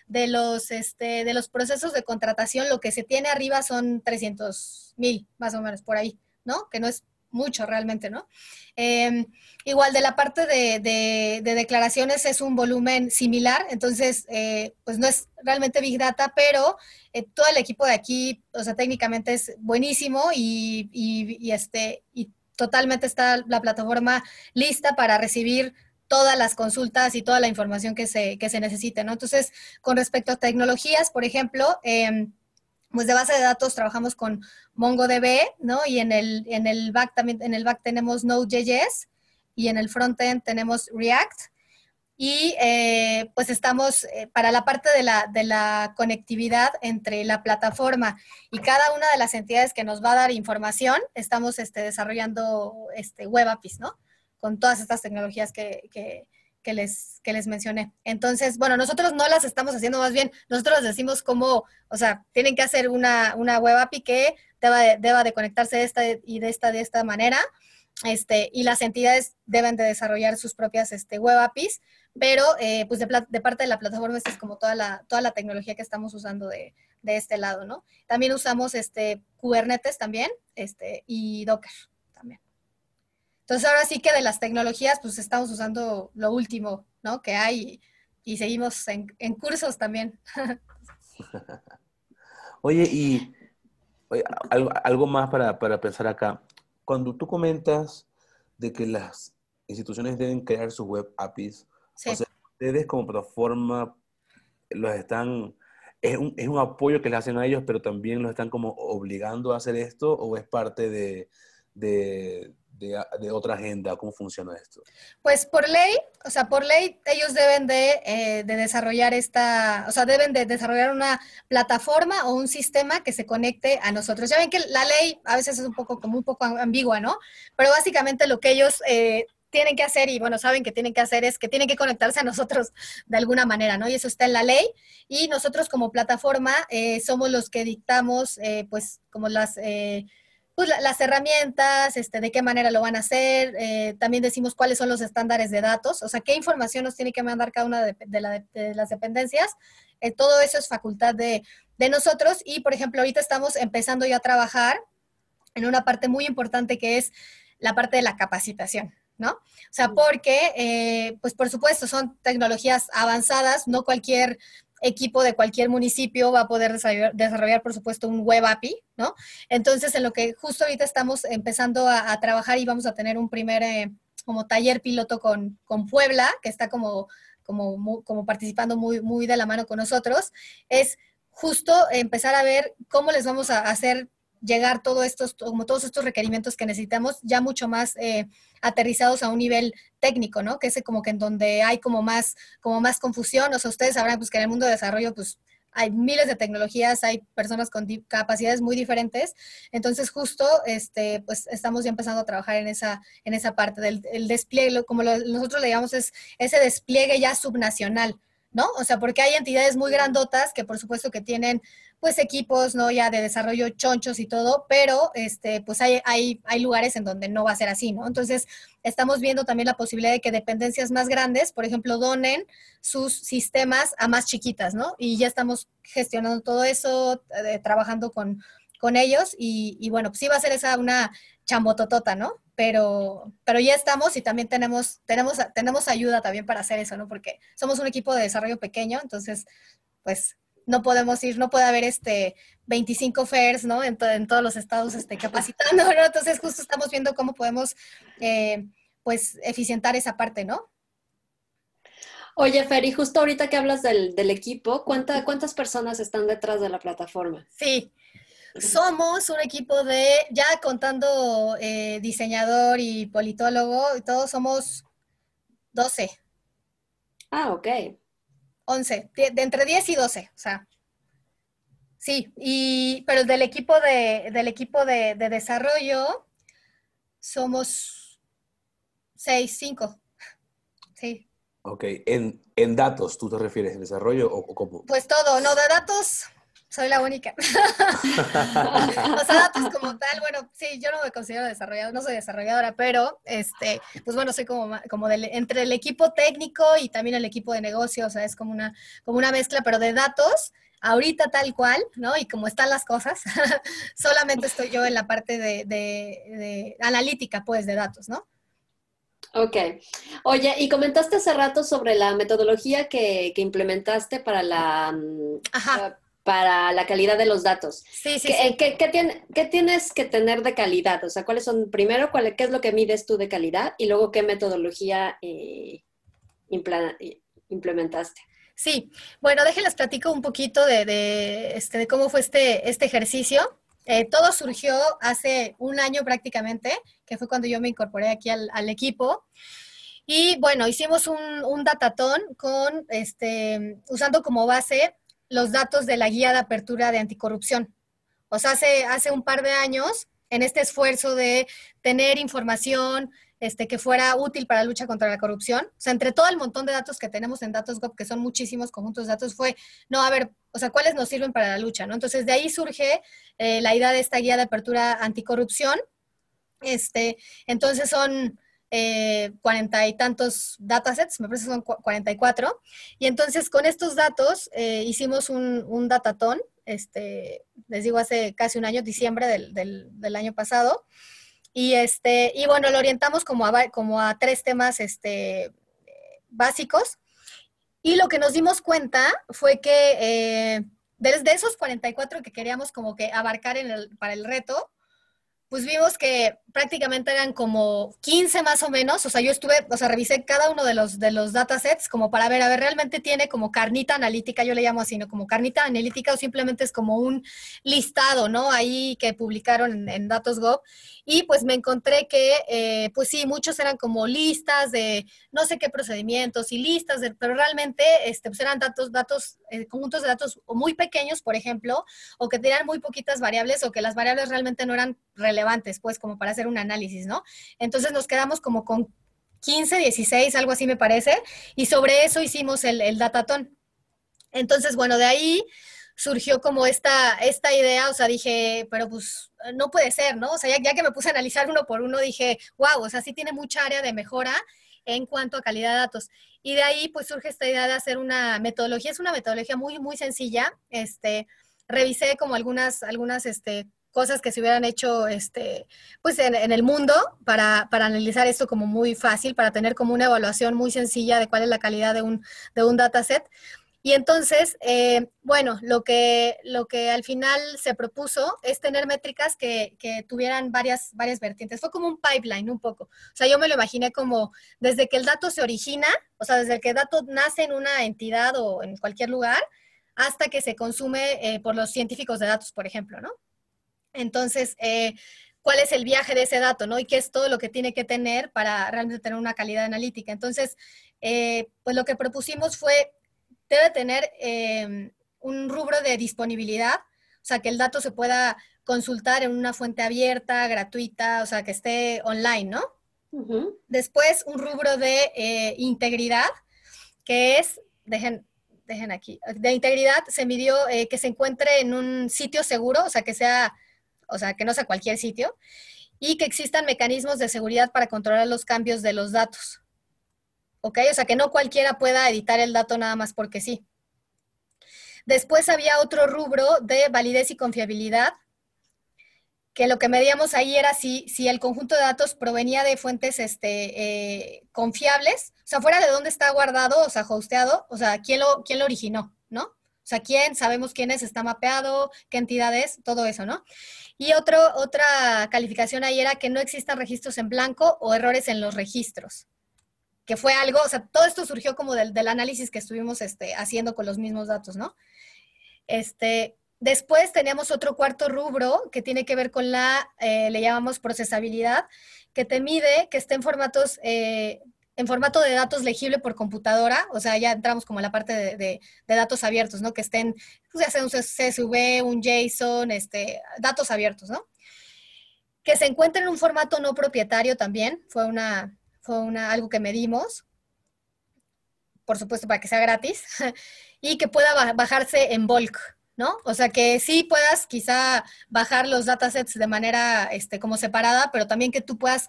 de los, este, de los procesos de contratación, lo que se tiene arriba son 300 mil, más o menos, por ahí, ¿no? Que no es mucho realmente, ¿no? Em, igual de la parte de, declaraciones es un volumen similar, entonces, eh, pues no es realmente Big Data, pero eh, todo el equipo de aquí, o sea, técnicamente es buenísimo y, y, este, y totalmente está la plataforma lista para recibir todas las consultas y toda la información que se, que se necesite, ¿no? Entonces, con respecto a tecnologías, por ejemplo, em, pues de base de datos trabajamos con MongoDB, ¿no? Y en el, en el back también, en el back tenemos Node.js y en el frontend tenemos React. Y eh, pues estamos eh, para la parte de la, de la conectividad entre la plataforma y cada una de las entidades que nos va a dar información, estamos este, desarrollando este, web APIs, ¿no? con todas estas tecnologías que, que, que, les, que les mencioné. Entonces, bueno, nosotros no las estamos haciendo, más bien nosotros les decimos cómo, o sea, tienen que hacer una, una web API que deba de, deba de conectarse de esta y de esta, de esta manera. Este, y las entidades deben de desarrollar sus propias este, web APIs, pero eh, pues de, de, parte de la plataforma esta es como toda la, toda la tecnología que estamos usando de, de este lado, ¿no? También usamos este, Kubernetes también este, y Docker. Entonces ahora sí que de las tecnologías, pues estamos usando lo último, ¿no? Que hay y, seguimos en, cursos también. oye, y algo, más para, pensar acá. Cuando tú comentas de que las instituciones deben crear sus web APIs, o sea, ustedes como plataforma los están, es un, es un, apoyo que le hacen a ellos, pero también los están como obligando a hacer esto, o es parte de, de, otra agenda? ¿Cómo funciona esto? Pues por ley, o sea, por ley ellos deben de, eh, de, desarrollar esta, o sea, deben de desarrollar una plataforma o un sistema que se conecte a nosotros. Ya ven que la ley a veces es un poco como un poco ambigua, ¿no? Pero básicamente lo que ellos eh, tienen que hacer y bueno, saben que tienen que hacer es que tienen que conectarse a nosotros de alguna manera, ¿no? Y eso está en la ley y nosotros como plataforma eh, somos los que dictamos pues como las pues, las herramientas, este, de qué manera lo van a hacer, eh, también decimos cuáles son los estándares de datos, o sea, qué información nos tiene que mandar cada una de, las dependencias. Eh, todo eso es facultad de, nosotros y, por ejemplo, ahorita estamos empezando ya a trabajar en una parte muy importante que es la parte de la capacitación. ¿no? O sea, porque, eh, pues por supuesto, son tecnologías avanzadas, no cualquier equipo de cualquier municipio va a poder desarrollar, por supuesto, un web API, ¿no? Entonces, en lo que justo ahorita estamos empezando a, trabajar y vamos a tener un primer eh, como taller piloto con, con Puebla, que está como, como, como participando muy, muy de la mano con nosotros, es justo empezar a ver cómo les vamos a hacer llegar todos estos, como todos estos requerimientos que necesitamos ya mucho más eh, aterrizados a un nivel técnico, ¿no? Que es como que en donde hay como más, como más confusión, o sea, ustedes sabrán pues que en el mundo de desarrollo pues hay miles de tecnologías, hay personas con capacidades muy diferentes, entonces justo este, pues estamos ya empezando a trabajar en esa, en esa parte del despliegue, como nosotros le llamamos es ese despliegue ya subnacional, ¿no? O sea, porque hay entidades muy grandotas que por supuesto que tienen pues equipos, ¿no? Ya de desarrollo chonchos y todo, pero este, pues hay, hay, hay lugares en donde no va a ser así, ¿no? Entonces, estamos viendo también la posibilidad de que dependencias más grandes, por ejemplo, donen sus sistemas a más chiquitas, ¿no? Y ya estamos gestionando todo eso, eh, trabajando con, con ellos y, y, bueno, pues sí va a ser esa una chambototota, ¿no? Pero, pero ya estamos y también tenemos, tenemos, tenemos ayuda también para hacer eso, ¿no? Porque somos un equipo de desarrollo pequeño, entonces, pues no podemos ir, no puede haber este 25 fairs, ¿no? En, en todos los estados este, capacitando, ¿no? Entonces justo estamos viendo cómo podemos, eh, pues, eficientar esa parte, ¿no? Oye, Fer, y justo ahorita que hablas del, del equipo, ¿cuánta, ¿cuántas personas están detrás de la plataforma? Sí, somos un equipo de, ya contando eh, diseñador y politólogo, todos somos 12. Ah, ok. 11, de, entre 10 y 12, o sea. Sí, y, pero del equipo de, del equipo de, de desarrollo somos 6, 5. Sí. Ok, ¿En, ¿En, datos tú te refieres en desarrollo o, o cómo? Pues todo, no, de datos soy la única. o sea, datos como tal, bueno, sí, yo no me considero desarrolladora, no soy desarrolladora, pero, este, pues bueno, soy como, como del, entre el equipo técnico y también el equipo de negocio, o sea, es como una, como una mezcla, pero de datos, ahorita tal cual, ¿no? Y como están las cosas, solamente estoy yo en la parte de, de, de analítica, pues, de datos, ¿no? Ok. Oye, y comentaste hace rato sobre la metodología que, que implementaste para la... Mm, Ajá para la calidad de los datos. Sí, sí, ¿Qué, sí. ¿qué, qué, tiene, ¿Qué, tienes que tener de calidad? O sea, ¿cuáles son, primero, cuál, qué es lo que mides tú de calidad y luego qué metodología eh, implementaste? Sí, bueno, déjenles platico un poquito de, de, este, de cómo fue este, este ejercicio. Eh, todo surgió hace un año prácticamente, que fue cuando yo me incorporé aquí al, al equipo. Y bueno, hicimos un, un datatón con, este, usando como base los datos de la guía de apertura de anticorrupción. O sea, hace, hace un par de años, en este esfuerzo de tener información este, que fuera útil para la lucha contra la corrupción, o sea, entre todo el montón de datos que tenemos en DatosGov, que son muchísimos conjuntos de datos, fue, no, a ver, o sea, ¿cuáles nos sirven para la lucha? ¿no? Entonces, de ahí surge eh, la idea de esta guía de apertura anticorrupción. Este, entonces, son cuarenta eh, y tantos datasets, me parece que son 44. Y entonces con estos datos eh, hicimos un, un datatón, este, les digo, hace casi un año, diciembre del, del, del, año pasado. Y, este, y bueno, lo orientamos como a, como a tres temas este, básicos. Y lo que nos dimos cuenta fue que eh, desde esos 44 que queríamos como que abarcar en el, para el reto, pues vimos que prácticamente eran como 15 más o menos, o sea, yo estuve, o sea, revisé cada uno de los, de los datasets como para ver, a ver, realmente tiene como carnita analítica, yo le llamo así, ¿no? Como carnita analítica o simplemente es como un listado, ¿no? Ahí que publicaron en, en Datos.gov y pues me encontré que, eh, pues sí, muchos eran como listas de no sé qué procedimientos y listas, de, pero realmente este, pues eran datos, datos, eh, conjuntos de datos muy pequeños, por ejemplo, o que tenían muy poquitas variables o que las variables realmente no eran relevantes, pues como para hacer un análisis, ¿no? Entonces nos quedamos como con 15, 16, algo así me parece, y sobre eso hicimos el, el datatón. Entonces, bueno, de ahí surgió como esta, esta idea, o sea, dije, pero pues no puede ser, ¿no? O sea, ya, ya, que me puse a analizar uno por uno, dije, wow, o sea, sí tiene mucha área de mejora en cuanto a calidad de datos. Y de ahí pues surge esta idea de hacer una metodología, es una metodología muy, muy sencilla, este, revisé como algunas, algunas, este, cosas que se hubieran hecho este, pues en, en el mundo para, para, analizar esto como muy fácil, para tener como una evaluación muy sencilla de cuál es la calidad de un, de un dataset. Y entonces, eh, bueno, lo que, lo que al final se propuso es tener métricas que, que, tuvieran varias, varias vertientes. Fue como un pipeline un poco. O sea, yo me lo imaginé como desde que el dato se origina, o sea, desde que el dato nace en una entidad o en cualquier lugar, hasta que se consume eh, por los científicos de datos, por ejemplo, ¿no? Entonces, eh, ¿cuál es el viaje de ese dato, ¿no? Y qué es todo lo que tiene que tener para realmente tener una calidad analítica. Entonces, eh, pues lo que propusimos fue, debe tener eh, un rubro de disponibilidad, o sea, que el dato se pueda consultar en una fuente abierta, gratuita, o sea, que esté online, ¿no? Uh -huh. Después, un rubro de integridad, que es, dejen, dejen aquí, de integridad se midió eh, que se encuentre en un sitio seguro, o sea, que sea, o sea, que no sea cualquier sitio, y que existan mecanismos de seguridad para controlar los cambios de los datos. ¿Ok? O sea, que no cualquiera pueda editar el dato nada más porque sí. Después había otro rubro de validez y confiabilidad, que lo que medíamos ahí era si, si el conjunto de datos provenía de fuentes este, eh, confiables, o sea, fuera de dónde está guardado, o sea, hosteado, o sea, quién lo, quién lo originó, ¿no? O sea, quién, sabemos quién es, está mapeado, qué entidad es, todo eso, ¿no? Y otro, otra calificación ahí era que no existan registros en blanco o errores en los registros, que fue algo, o sea, todo esto surgió como del, del análisis que estuvimos este, haciendo con los mismos datos, ¿no? Este, después teníamos otro cuarto rubro que tiene que ver con la, eh, le llamamos procesabilidad, que te mide que esté en formatos, eh, en formato de datos legible por computadora, o sea, ya entramos como a la parte de, datos abiertos, ¿no? Que estén, pues, ya sea un CSV, un JSON, este, datos abiertos, ¿no? Que se encuentre en un formato no propietario también, fue una, fue una, algo que medimos, por supuesto para que sea gratis. y que pueda bajarse en bulk, ¿no? O sea, que sí puedas quizá bajar los datasets de manera este, como separada, pero también que tú puedas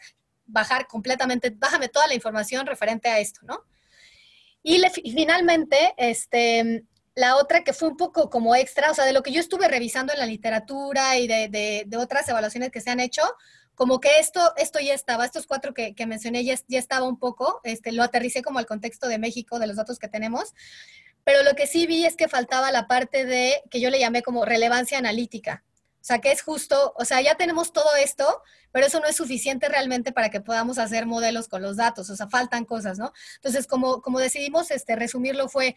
bajar completamente, bájame toda la información referente a esto, ¿no? Y, finalmente, este, la otra que fue un poco como extra, o sea, de lo que yo estuve revisando en la literatura y de, otras evaluaciones que se han hecho, como que esto, esto ya estaba, estos cuatro que, mencioné ya, ya, estaba un poco, este, lo aterricé como al contexto de México, de los datos que tenemos, pero lo que sí vi es que faltaba la parte de, que yo le llamé como relevancia analítica. O sea, que es justo, o sea, ya tenemos todo esto, pero eso no es suficiente realmente para que podamos hacer modelos con los datos, o sea, faltan cosas, ¿no? Entonces, como, como decidimos este, resumirlo fue,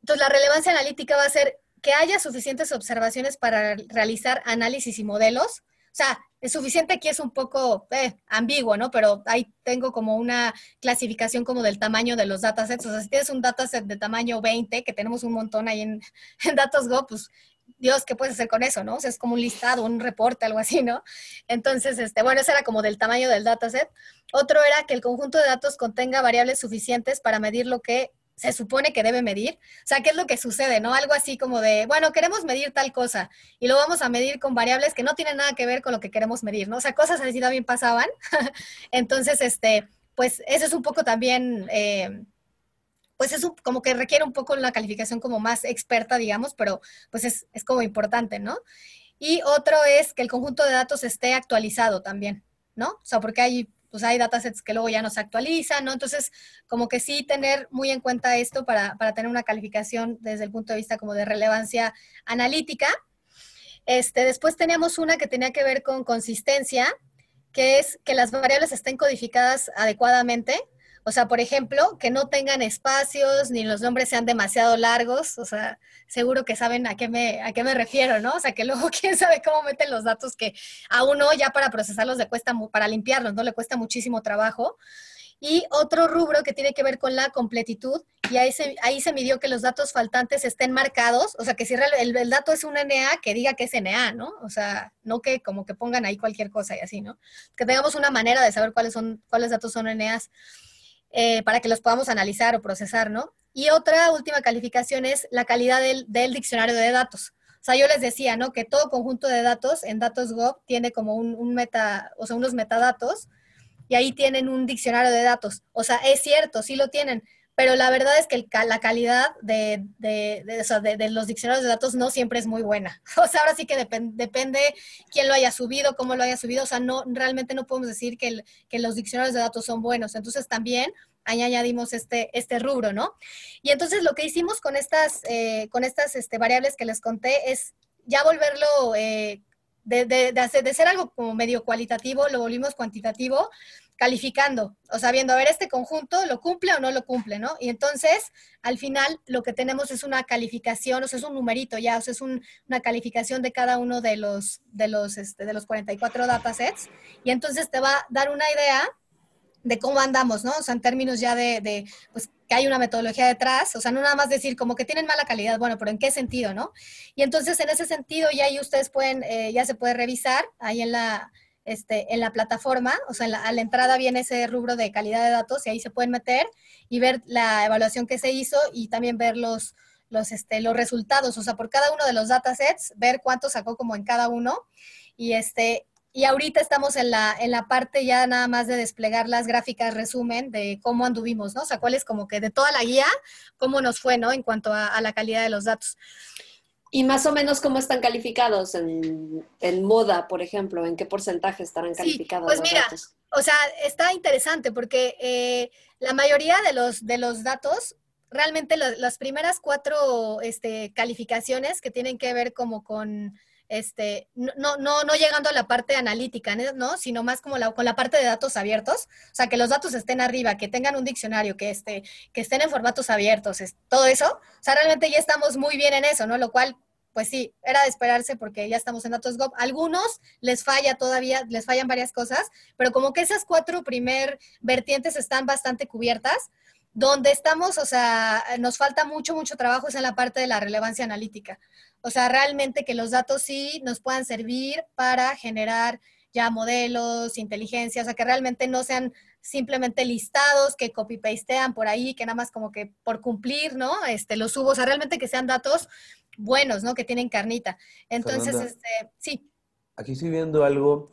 entonces la relevancia analítica va a ser que haya suficientes observaciones para realizar análisis y modelos, o sea, es suficiente aquí es un poco eh, ambiguo, ¿no? Pero ahí tengo como una clasificación como del tamaño de los datasets. O sea, si tienes un dataset de tamaño 20, que tenemos un montón ahí en, en DatasGo, pues Dios, ¿qué puedes hacer con eso, no? O es como un listado, un reporte, algo así, ¿no? Entonces, este, bueno, eso era como del tamaño del dataset. Otro era que el conjunto de datos contenga variables suficientes para medir lo que se supone que debe medir. O sea, ¿qué es lo que sucede? ¿No? Algo así como de, bueno, queremos medir tal cosa y lo vamos a medir con variables que no tienen nada que ver con lo que queremos medir, ¿no? O sea, cosas así también pasaban. Entonces, este, pues eso es un poco también, eh, pues es como que requiere un poco una calificación como más experta, digamos, pero pues es, es como importante, ¿no? Y otro es que el conjunto de datos esté actualizado también, ¿no? O sea, porque hay pues hay datasets que luego ya no se actualizan, ¿no? Entonces, como que sí tener muy en cuenta esto para, tener una calificación desde el punto de vista como de relevancia analítica. Este, después teníamos una que tenía que ver con consistencia, que es que las variables estén codificadas adecuadamente, o sea, por ejemplo, que no tengan espacios ni los nombres sean demasiado largos. O sea, seguro que saben a qué me, a qué me refiero, ¿no? O sea, que luego quién sabe cómo meten los datos que a uno ya para procesarlos le cuesta, para limpiarlos, ¿no? Le cuesta muchísimo trabajo. Y otro rubro que tiene que ver con la completitud, y ahí se, ahí se midió que los datos faltantes estén marcados, o sea, que si el, dato es un NA, que diga que es NA, ¿no? O sea, no que como que pongan ahí cualquier cosa y así, ¿no? Que tengamos una manera de saber cuáles, son, cuáles datos son NAs. Eh, para que los podamos analizar o procesar, ¿no? Y otra última calificación es la calidad del, diccionario de datos. O sea, yo les decía, ¿no? Que todo conjunto de datos en DatosGov tiene como un, meta, o sea, unos metadatos, y ahí tienen un diccionario de datos. O sea, es cierto, sí lo tienen, pero la verdad es que la calidad de, los diccionarios de datos no siempre es muy buena. O sea, ahora sí que depende quién lo haya subido, cómo lo haya subido. O sea, no, realmente no podemos decir que, los diccionarios de datos son buenos. Entonces también ahí añadimos este, este rubro, ¿no? Y entonces lo que hicimos con estas, eh, con estas este, variables que les conté es ya volverlo, eh, de, de ser algo como medio cualitativo, lo volvimos cuantitativo calificando, o sea, viendo, a ver, este conjunto lo cumple o no lo cumple, ¿no? Y entonces, al final, lo que tenemos es una calificación, o sea, es un numerito ya, o sea, es una calificación de cada uno de los, de los, este, de los 44 datasets, y entonces te va a dar una idea de cómo andamos, ¿no? O sea, en términos ya de, pues, que hay una metodología detrás, o sea, no nada más decir como que tienen mala calidad, bueno, pero ¿en qué sentido, no? Y entonces, en ese sentido, ya ahí ustedes pueden, eh, ya se puede revisar ahí en la este, en la plataforma, o sea, a la entrada viene ese rubro de calidad de datos y ahí se pueden meter y ver la evaluación que se hizo y también ver los, los, este, los resultados, o sea, por cada uno de los datasets, ver cuánto sacó como en cada uno. Y, este, y ahorita estamos en la, en la parte ya nada más de desplegar las gráficas resumen de cómo anduvimos, ¿no? O sea, cuál es como que de toda la guía, cómo nos fue, ¿no? En cuanto a, la calidad de los datos. Y más o menos cómo están calificados en, moda, por ejemplo, en qué porcentaje estarán calificados. pues mira, o sea, está interesante porque eh, la mayoría de los, de los datos realmente las primeras cuatro este, calificaciones que tienen que ver como con, este, no, llegando a la parte analítica, ¿no? Sino más como la, con la parte de datos abiertos. O sea, que los datos estén arriba, que tengan un diccionario, que, este, que estén en formatos abiertos, es, todo eso. O sea, realmente ya estamos muy bien en eso, ¿no? Lo cual, pues sí, era de esperarse porque ya estamos en datos GOV. Algunos les falla todavía, les fallan varias cosas, pero como que esas cuatro primer vertientes están bastante cubiertas. Donde estamos, o sea, nos falta mucho, mucho trabajo es en la parte de la relevancia analítica. O sea, realmente que los datos sí nos puedan servir para generar ya modelos, inteligencia, o sea, que realmente no sean simplemente listados que copy-pastean por ahí, que nada más como que por cumplir, ¿no? Este, los subo, o sea, realmente que sean datos buenos, ¿no? Que tienen carnita. Entonces, este, sí. Aquí estoy viendo algo,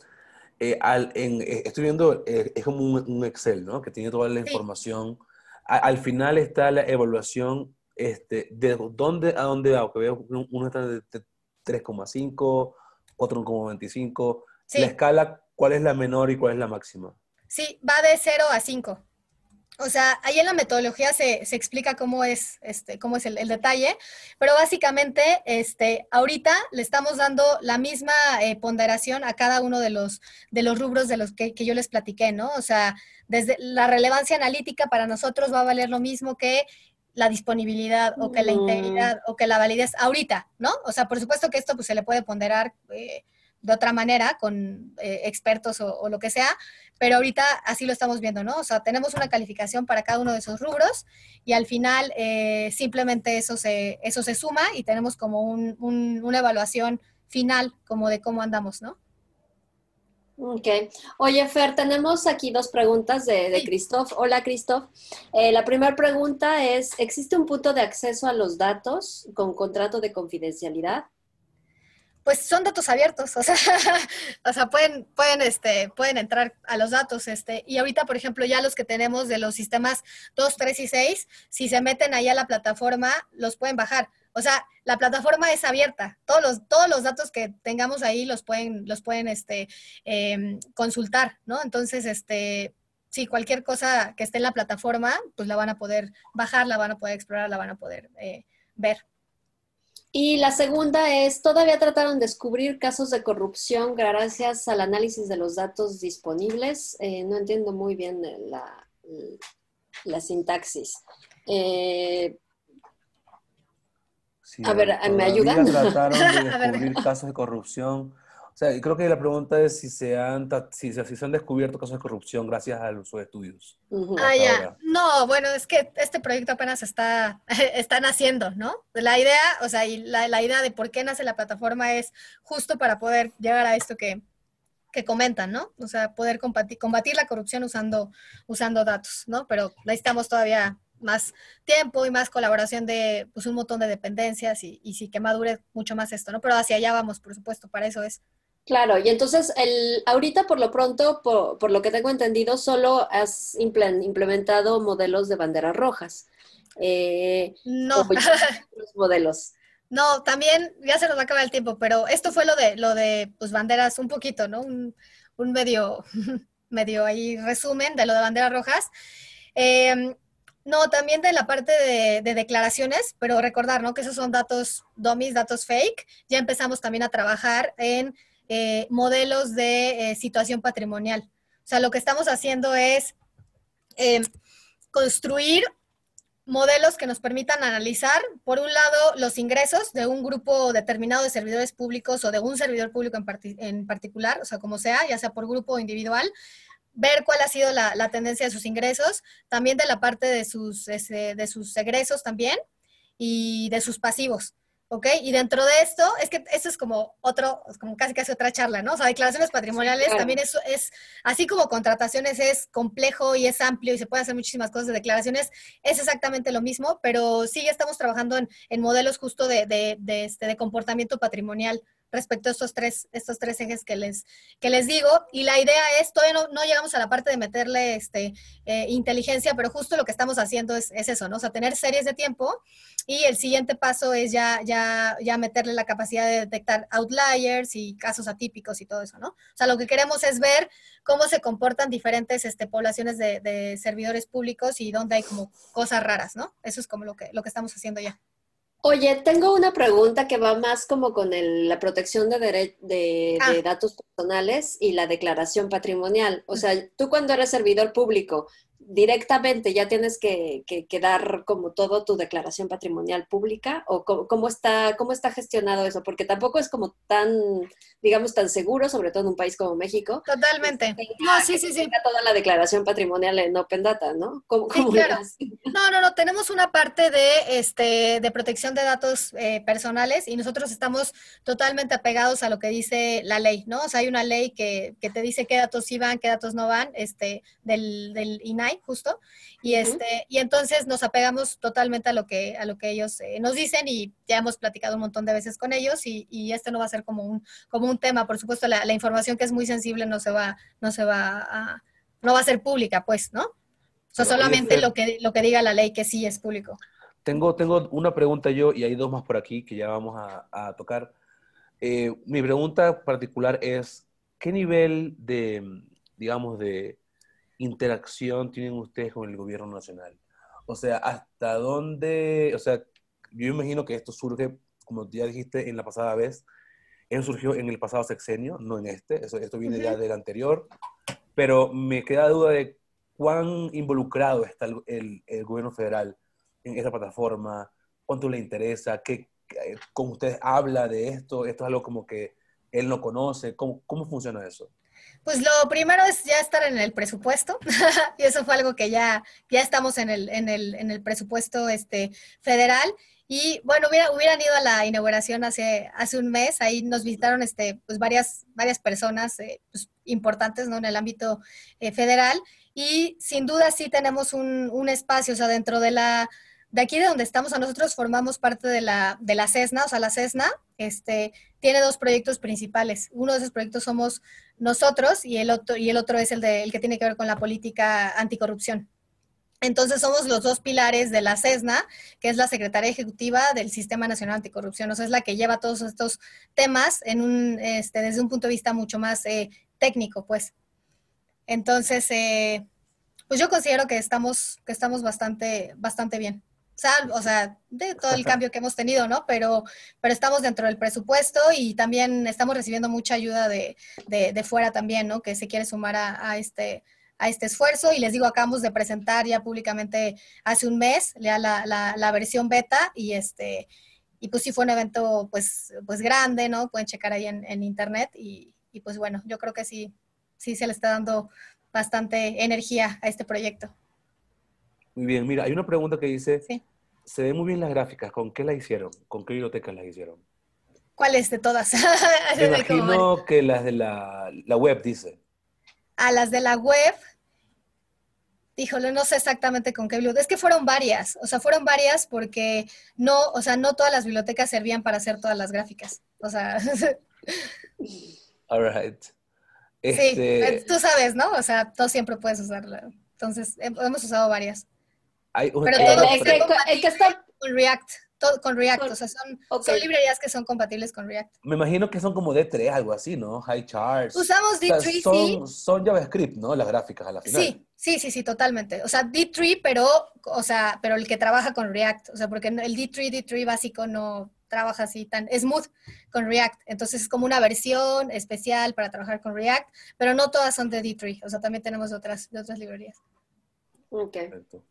eh, eh, estoy viendo, eh, es como un, Excel, ¿no? Que tiene toda la información al final está la evaluación este, de dónde a dónde va, que veo uno está de 3,5, otro 1,25. La escala, ¿cuál es la menor y cuál es la máxima? Sí, va de 0 a 5. O sea, ahí en la metodología se, explica cómo es, este, cómo es el, detalle, pero básicamente, este, ahorita le estamos dando la misma eh, ponderación a cada uno de los, de los rubros de los que, que, yo les platiqué, ¿no? O sea, desde la relevancia analítica para nosotros va a valer lo mismo que la disponibilidad o que la integridad o que la validez ahorita, ¿no? O sea, por supuesto que esto pues, se le puede ponderar eh, de otra manera con eh, expertos o, lo que sea, pero ahorita así lo estamos viendo, ¿no? O sea, tenemos una calificación para cada uno de esos rubros y al final eh, simplemente eso se, eso se suma y tenemos como una evaluación final como de cómo andamos, ¿no? Ok. Oye, Fer, tenemos aquí dos preguntas de, de Christoph. Hola, Christoph. Eh, la primera pregunta es, ¿existe un punto de acceso a los datos con contrato de confidencialidad? Pues son datos abiertos, o sea, o sea pueden, pueden, este, pueden entrar a los datos. Este, y ahorita, por ejemplo, ya los que tenemos de los sistemas 2, 3 y 6, si se meten ahí a la plataforma, los pueden bajar. O sea, la plataforma es abierta. Todos los, todos los datos que tengamos ahí los pueden, los pueden este, em, consultar, ¿no? Entonces, este, sí, cualquier cosa que esté en la plataforma, pues la van a poder bajar, la van a poder explorar, la van a poder eh, ver. Y la segunda es, ¿todavía trataron de descubrir casos de corrupción gracias al análisis de los datos disponibles? Eh, no entiendo muy bien la, la sintaxis. Eh, a ver, ¿me ayudan? Trataron de descubrir casos de corrupción. O sea, creo que la pregunta es si se han, si, si se han descubierto casos de corrupción gracias a sus estudios. Ah, ya. No, bueno, es que este proyecto apenas está, está naciendo, ¿no? La idea, o sea, y la, la, idea de por qué nace la plataforma es justo para poder llegar a esto que, que comentan, ¿no? O sea, poder combatir, combatir la corrupción usando, usando datos, ¿no? Pero necesitamos todavía más tiempo y más colaboración de pues, un montón de dependencias y, y sí que madure mucho más esto, ¿no? Pero hacia allá vamos, por supuesto, para eso es. Claro, y entonces el, ahorita por lo pronto, por, lo que tengo entendido, solo has implementado modelos de banderas rojas. Eh, no. Los modelos. No, también, ya se nos va a acabar el tiempo, pero esto fue lo de, lo de pues, banderas un poquito, ¿no? Un, un medio, medio ahí resumen de lo de banderas rojas. Eh, no, también de la parte de, declaraciones, pero recordar, ¿no? Que esos son datos dummies, datos fake. Ya empezamos también a trabajar en eh, modelos de eh, situación patrimonial. O sea, lo que estamos haciendo es em, construir modelos que nos permitan analizar, por un lado, los ingresos de un grupo determinado de servidores públicos o de un servidor público en, en particular, o sea, como sea, ya sea por grupo o individual, ver cuál ha sido la, tendencia de sus ingresos, también de la parte de sus, este, de sus egresos también y de sus pasivos. ¿Ok? Y dentro de esto, es que esto es como otro, como casi casi otra charla, ¿no? O sea, declaraciones patrimoniales también es, es, así como contrataciones es complejo y es amplio y se puede hacer muchísimas cosas de declaraciones, es exactamente lo mismo, pero sí ya estamos trabajando en, en modelos justo de, de, de, este, de comportamiento patrimonial respecto a estos tres, estos tres ejes que les, que les digo. Y la idea es, todavía no, llegamos a la parte de meterle este, eh, inteligencia, pero justo lo que estamos haciendo es, es, eso, ¿no? O sea, tener series de tiempo y el siguiente paso es ya, ya, ya meterle la capacidad de detectar outliers y casos atípicos y todo eso, ¿no? O sea, lo que queremos es ver cómo se comportan diferentes este, poblaciones de, de servidores públicos y dónde hay como cosas raras, ¿no? Eso es como lo que, lo que estamos haciendo ya. Oye, tengo una pregunta que va más como con el, la protección de, de, de, ah. de, datos personales y la declaración patrimonial. O sea, tú cuando eres servidor público, directamente ya tienes que, que, que, dar como todo tu declaración patrimonial pública o cómo, cómo, está, cómo está gestionado eso, porque tampoco es como tan, digamos, tan seguro, sobre todo en un país como México. Totalmente. Tenga, no, sí, sí, sí. Toda la declaración patrimonial en Open Data, ¿no? ¿Cómo, cómo sí, claro. No, no, no, tenemos una parte de, este, de protección de datos eh, personales y nosotros estamos totalmente apegados a lo que dice la ley, ¿no? O sea, hay una ley que, que te dice qué datos sí van, qué datos no van, este, del, del INAI justo, y, este, uh -huh. y entonces nos apegamos totalmente a lo que, a lo que ellos eh, nos dicen y ya hemos platicado un montón de veces con ellos y, y este no va a ser como un, como un tema, por supuesto la, la, información que es muy sensible no se va, no se va a, no va a ser pública, pues, ¿no? O sea, solamente lo que, lo que diga la ley que sí es público. Tengo, tengo una pregunta yo y hay dos más por aquí que ya vamos a, a tocar. Eh, mi pregunta particular es, ¿qué nivel de, digamos, de interacción tienen ustedes con el gobierno nacional? O sea, ¿hasta dónde? O sea, yo imagino que esto surge, como ya dijiste en la pasada vez, eso surgió en el pasado sexenio, no en este, eso, esto viene uh -huh. ya del anterior, pero me queda duda de cuán involucrado está el, el, el gobierno federal en esta plataforma, cuánto le interesa, qué, con ustedes habla de esto, esto es algo como que él no conoce, ¿cómo, cómo funciona eso? Pues lo primero es ya estar en el presupuesto, y eso fue algo que ya, ya estamos en el, en el, en el presupuesto este, federal. Y bueno, hubiera, hubieran ido a la inauguración hace, hace un mes, ahí nos visitaron este, pues varias, varias personas eh, pues, importantes ¿no? en el ámbito eh, federal y sin duda sí tenemos un, un, espacio, o sea, dentro de la, de aquí de donde estamos, a nosotros formamos parte de la, de la CESNA, o sea, la CESNA este, tiene dos proyectos principales. Uno de esos proyectos somos nosotros y el otro, y el otro es el, de, el que tiene que ver con la política anticorrupción. Entonces somos los dos pilares de la CESNA, que es la Secretaría Ejecutiva del Sistema Nacional Anticorrupción. O sea, es la que lleva todos estos temas en un, este, desde un punto de vista mucho más eh, técnico, pues. Entonces, eh, pues yo considero que estamos, que estamos bastante, bastante bien. O sea, de todo el cambio que hemos tenido, ¿no? Pero, pero estamos dentro del presupuesto y también estamos recibiendo mucha ayuda de, de, de fuera también, ¿no? Que se quiere sumar a, a, este, a este esfuerzo. Y les digo, acabamos de presentar ya públicamente hace un mes la, la, la versión beta y este y pues sí fue un evento pues, pues grande, ¿no? Pueden checar ahí en, en internet y, y pues bueno, yo creo que sí, sí se le está dando bastante energía a este proyecto. Muy bien, mira, hay una pregunta que dice, sí. se ven muy bien las gráficas, ¿con qué la hicieron? ¿Con qué bibliotecas las hicieron? ¿Cuáles de todas? Me imagino que las de la, la, web, dice. A las de la web, híjole, no sé exactamente con qué biblioteca, es que fueron varias, o sea, fueron varias porque no, o sea, no todas las bibliotecas servían para hacer todas las gráficas, o sea... All right. Este... Sí, tú sabes, ¿no? O sea, tú siempre puedes usarla. Entonces, hemos usado varias. Hay un, Pero todo el, que, está con React, todo con React, con, o sea, son, okay. son, librerías que son compatibles con React. Me imagino que son como D3, algo así, ¿no? High charts. Usamos D3, o sea, son, sí. Son JavaScript, ¿no? Las gráficas a la final. Sí, sí, sí, sí, totalmente. O sea, D3, pero, o sea, pero el que trabaja con React, o sea, porque el D3, D3 básico no trabaja así tan smooth con React. Entonces es como una versión especial para trabajar con React, pero no todas son de D3, o sea, también tenemos otras, de otras librerías. Ok. Perfecto.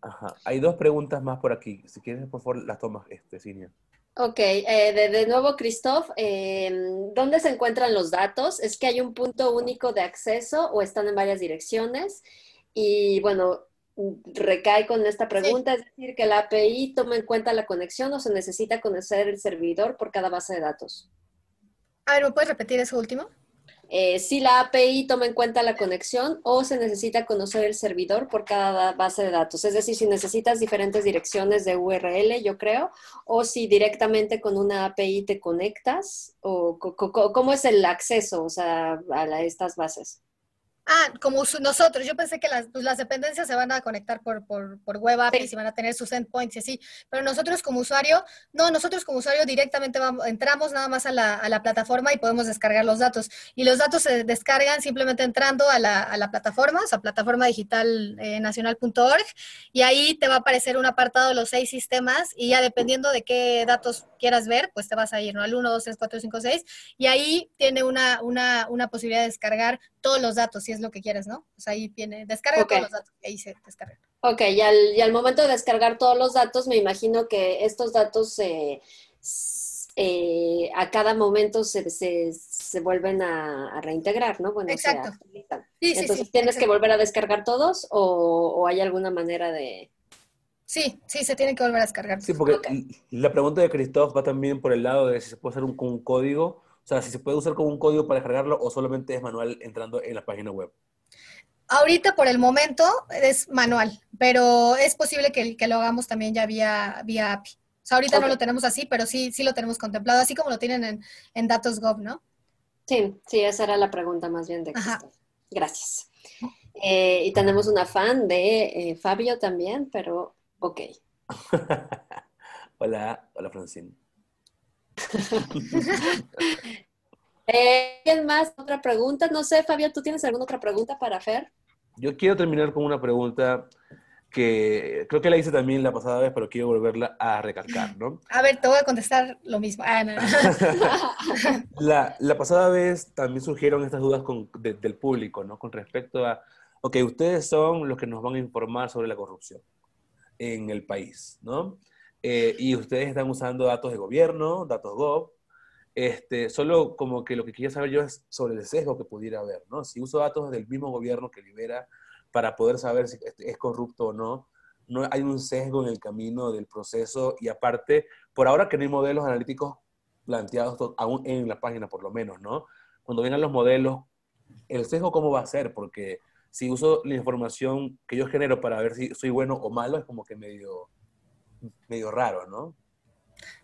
Ajá. Hay dos preguntas más por aquí. Si quieres, por favor, las tomas, este, Cinia. Ok, eh, de, de, nuevo, Christoph, eh, ¿dónde se encuentran los datos? ¿Es que hay un punto único de acceso o están en varias direcciones? Y bueno, recae con esta pregunta, es decir, que la API toma en cuenta la conexión o se necesita conocer el servidor por cada base de datos. A ver, ¿me puedes repetir eso último? Eh, si la API toma en cuenta la conexión o se necesita conocer el servidor por cada base de datos. Es decir, si necesitas diferentes direcciones de URL, yo creo, o si directamente con una API te conectas, o cómo es el acceso o sea, a estas bases. Ah, como nosotros, yo pensé que las, pues, las, dependencias se van a conectar por, por, por web APIs y van a tener sus endpoints y así, pero nosotros como usuario, no, nosotros como usuario directamente vamos, entramos nada más a la, a la, plataforma y podemos descargar los datos. Y los datos se descargan simplemente entrando a la, a la plataforma, o sea, plataforma digital eh, nacional.org, y ahí te va a aparecer un apartado de los seis sistemas y ya dependiendo de qué datos quieras ver, pues te vas a ir, ¿no? Al 1, 2, 3, 4, 5, 6, y ahí tiene una, una, una posibilidad de descargar todos los datos, es lo que quieres, ¿no? Pues ahí viene, descarga todos los datos, ahí se descarga. Ok, y al, y al, momento de descargar todos los datos, me imagino que estos datos eh, a cada momento se, se, se vuelven a, reintegrar, ¿no? Bueno, Exacto. Sí, Entonces, ¿tienes que volver a descargar todos o, o, hay alguna manera de...? Sí, sí, se tiene que volver a descargar. Sí, porque la pregunta de Christoph va también por el lado de si se puede hacer un, un código sea, si se puede usar como un código para descargarlo o solamente es manual entrando en la página web. Ahorita por el momento es manual, pero es posible que, que lo hagamos también ya vía, vía API. O sea, ahorita no lo tenemos así, pero sí, sí lo tenemos contemplado, así como lo tienen en, en Datos.gov, ¿no? Sí, sí, esa era la pregunta más bien de Gracias. Eh, y tenemos una fan de eh, Fabio también, pero ok. hola, hola Francine. Eh, ¿Quién más? ¿Otra pregunta? No sé, Fabio, ¿tú tienes alguna otra pregunta para Fer? Yo quiero terminar con una pregunta que creo que la hice también la pasada vez, pero quiero volverla a recalcar, ¿no? A ver, te voy a contestar lo mismo. Ah, la, la, pasada vez también surgieron estas dudas con, del público, ¿no? Con respecto a, ok, ustedes son los que nos van a informar sobre la corrupción en el país, ¿no? Eh, y ustedes están usando datos de gobierno, datos Gov. Este, solo como que lo que quería saber yo es sobre el sesgo que pudiera haber, ¿no? Si uso datos del mismo gobierno que libera para poder saber si es corrupto o no, no hay un sesgo en el camino del proceso y aparte, por ahora que no hay modelos analíticos planteados aún en la página por lo menos, ¿no? Cuando vengan los modelos, el sesgo cómo va a ser, porque si uso la información que yo genero para ver si soy bueno o malo, es como que medio, medio raro, ¿no?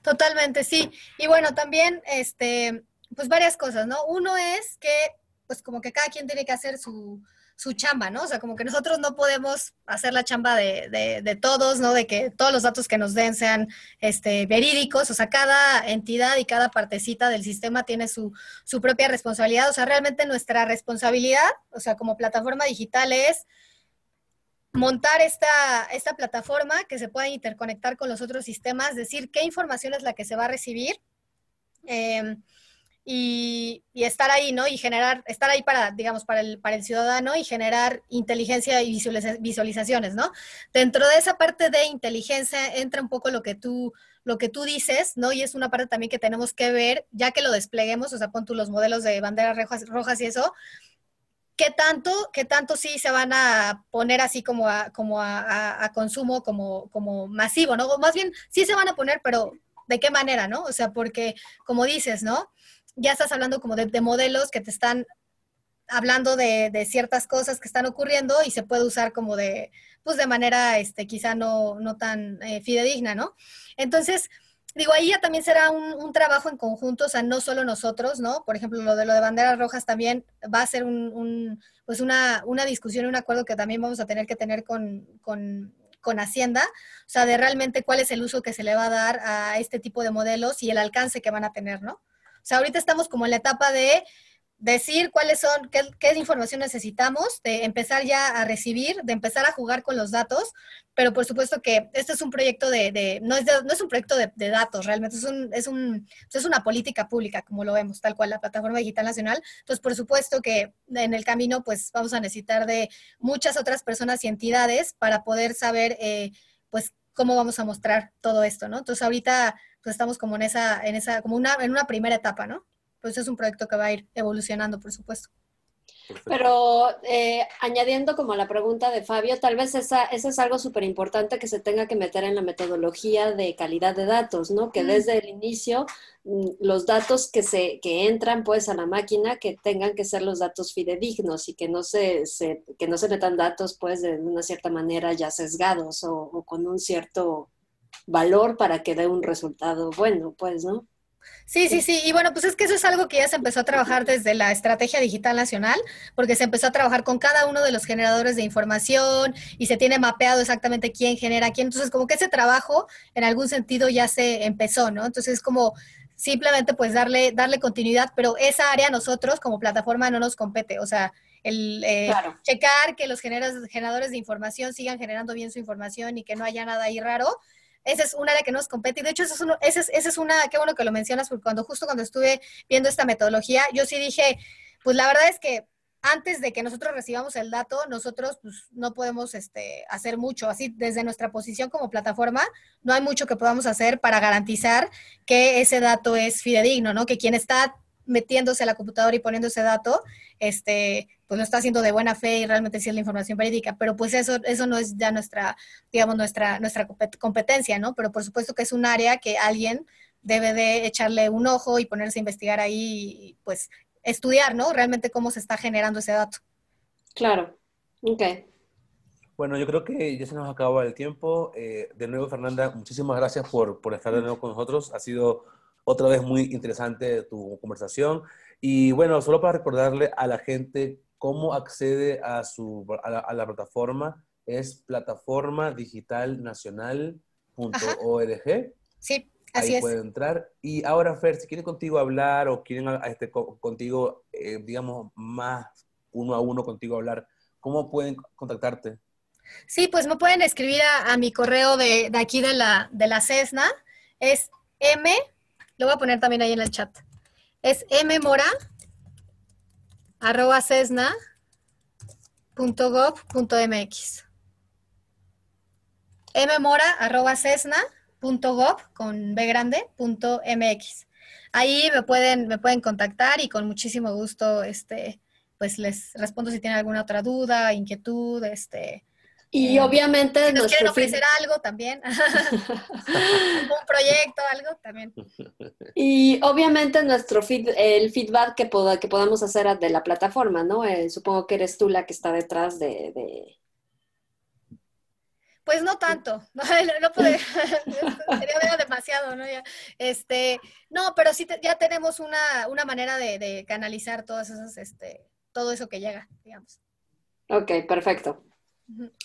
Totalmente, sí. Y bueno, también, este, pues varias cosas, ¿no? Uno es que, pues como que cada quien tiene que hacer su, su chamba, ¿no? O sea, como que nosotros no podemos hacer la chamba de, de, de, todos, ¿no? De que todos los datos que nos den sean este, verídicos, o sea, cada entidad y cada partecita del sistema tiene su, su propia responsabilidad, o sea, realmente nuestra responsabilidad, o sea, como plataforma digital es montar esta, esta plataforma que se pueda interconectar con los otros sistemas, decir qué información es la que se va a recibir em, y, estar ahí, ¿no? Y generar, estar ahí para, digamos, para el, para el ciudadano y generar inteligencia y visualizaciones, ¿no? Dentro de esa parte de inteligencia entra un poco lo que tú lo que tú dices, ¿no? Y es una parte también que tenemos que ver, ya que lo despleguemos, o sea, pon tú los modelos de banderas rojas, rojas y eso, ¿Qué tanto, qué tanto sí se van a poner así como a, como a, consumo como, como masivo, ¿no? Más bien, sí se van a poner, pero ¿de qué manera, no? O sea, porque, como dices, ¿no? Ya estás hablando como de, modelos que te están hablando de, de, ciertas cosas que están ocurriendo y se puede usar como de, pues de manera, este, quizá no, no tan eh, fidedigna, ¿no? Entonces, digo, ahí ya también será un, trabajo en conjunto, o sea, no solo nosotros, ¿no? Por ejemplo, lo de lo de banderas rojas también va a ser un, pues una, una discusión, un acuerdo que también vamos a tener que tener con, con, con Hacienda, o sea, de realmente cuál es el uso que se le va a dar a este tipo de modelos y el alcance que van a tener, ¿no? O sea, ahorita estamos como en la etapa de decir cuáles son, qué, qué, información necesitamos, de empezar ya a recibir, de empezar a jugar con los datos, pero por supuesto que este es un proyecto de, no, es no es un proyecto de, de, datos, realmente es, un, es, un, es una política pública, como lo vemos, tal cual la Plataforma Digital Nacional. Entonces, por supuesto que en el camino, pues vamos a necesitar de muchas otras personas y entidades para poder saber, eh, pues, cómo vamos a mostrar todo esto, ¿no? Entonces, ahorita, pues estamos como en esa, en esa, como una, en una primera etapa, ¿no? Pues es un proyecto que va a ir evolucionando, por supuesto. Pero eh, añadiendo como la pregunta de Fabio, tal vez esa, eso es algo súper importante que se tenga que meter en la metodología de calidad de datos, ¿no? Que desde el inicio mm, los datos que se que entran pues a la máquina que tengan que ser los datos fidedignos y que no se, que no se metan datos pues de una cierta manera ya sesgados o, o con un cierto valor para que dé un resultado bueno, pues, ¿no? Sí, sí, sí. Y bueno, pues es que eso es algo que ya se empezó a trabajar desde la Estrategia Digital Nacional, porque se empezó a trabajar con cada uno de los generadores de información y se tiene mapeado exactamente quién genera quién. Entonces, como que ese trabajo en algún sentido ya se empezó, ¿no? Entonces, es como simplemente pues darle, darle continuidad, pero esa área nosotros como plataforma no nos compete. O sea, el eh, checar que los generadores de información sigan generando bien su información y que no haya nada ahí raro, esa es una área que nos compete. Y de hecho, esa es, uno, esa es, esa es una, qué bueno que lo mencionas, porque cuando justo cuando estuve viendo esta metodología, yo sí dije, pues la verdad es que antes de que nosotros recibamos el dato, nosotros pues, no podemos este, hacer mucho. Así, desde nuestra posición como plataforma, no hay mucho que podamos hacer para garantizar que ese dato es fidedigno, ¿no? Que quien está metiéndose a la computadora y poniendo ese dato, este, pues lo está haciendo de buena fe y realmente sí es la información verídica, pero pues eso, eso no es ya nuestra, digamos, nuestra, nuestra competencia, ¿no? Pero por supuesto que es un área que alguien debe de echarle un ojo y ponerse a investigar ahí y pues estudiar, ¿no? Realmente cómo se está generando ese dato. Claro, ok. Bueno, yo creo que ya se nos acaba el tiempo. Eh, de nuevo, Fernanda, muchísimas gracias por, por estar de nuevo con nosotros. Ha sido otra vez muy interesante tu conversación. Y bueno, solo para recordarle a la gente cómo accede a, su, a, la, plataforma, es plataformadigitalnacional.org. Sí, así Ahí puede entrar. Y ahora, Fer, si quieren contigo hablar o quieren este, contigo, eh, digamos, más uno a uno contigo hablar, ¿cómo pueden contactarte? Sí, pues me pueden escribir a, mi correo de, de, aquí de la, de la CESNA. Es m lo voy a poner también ahí en el chat. Es mmora arroba cesna.gov.mx. mmora arroba cesna.gov con B grande punto MX. Ahí me pueden, me pueden contactar y con muchísimo gusto este, pues les respondo si tienen alguna otra duda, inquietud, este, y obviamente... Si nos quieren ofrecer algo también, un proyecto, algo también. Y obviamente nuestro feed, el feedback que, que podamos hacer de la plataforma, ¿no? Eh, supongo que eres tú la que está detrás de... Pues no tanto, no, no puede, sería demasiado, ¿no? este, no, pero sí ya tenemos una, una manera de, de, canalizar todas esas, este, todo eso que llega, digamos. Ok, perfecto.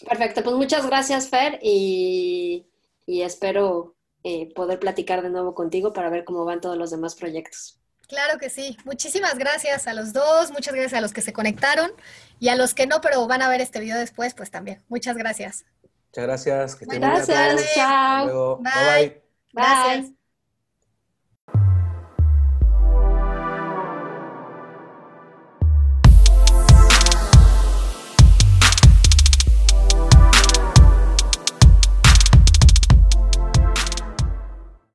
Perfecto, pues muchas gracias, Fer, y, espero eh, poder platicar de nuevo contigo para ver cómo van todos los demás proyectos. Claro que sí. Muchísimas gracias a los dos, muchas gracias a los que se conectaron y a los que no, pero van a ver este video después, pues también. Muchas gracias. Muchas gracias. gracias, chao. bye. bye. Gracias.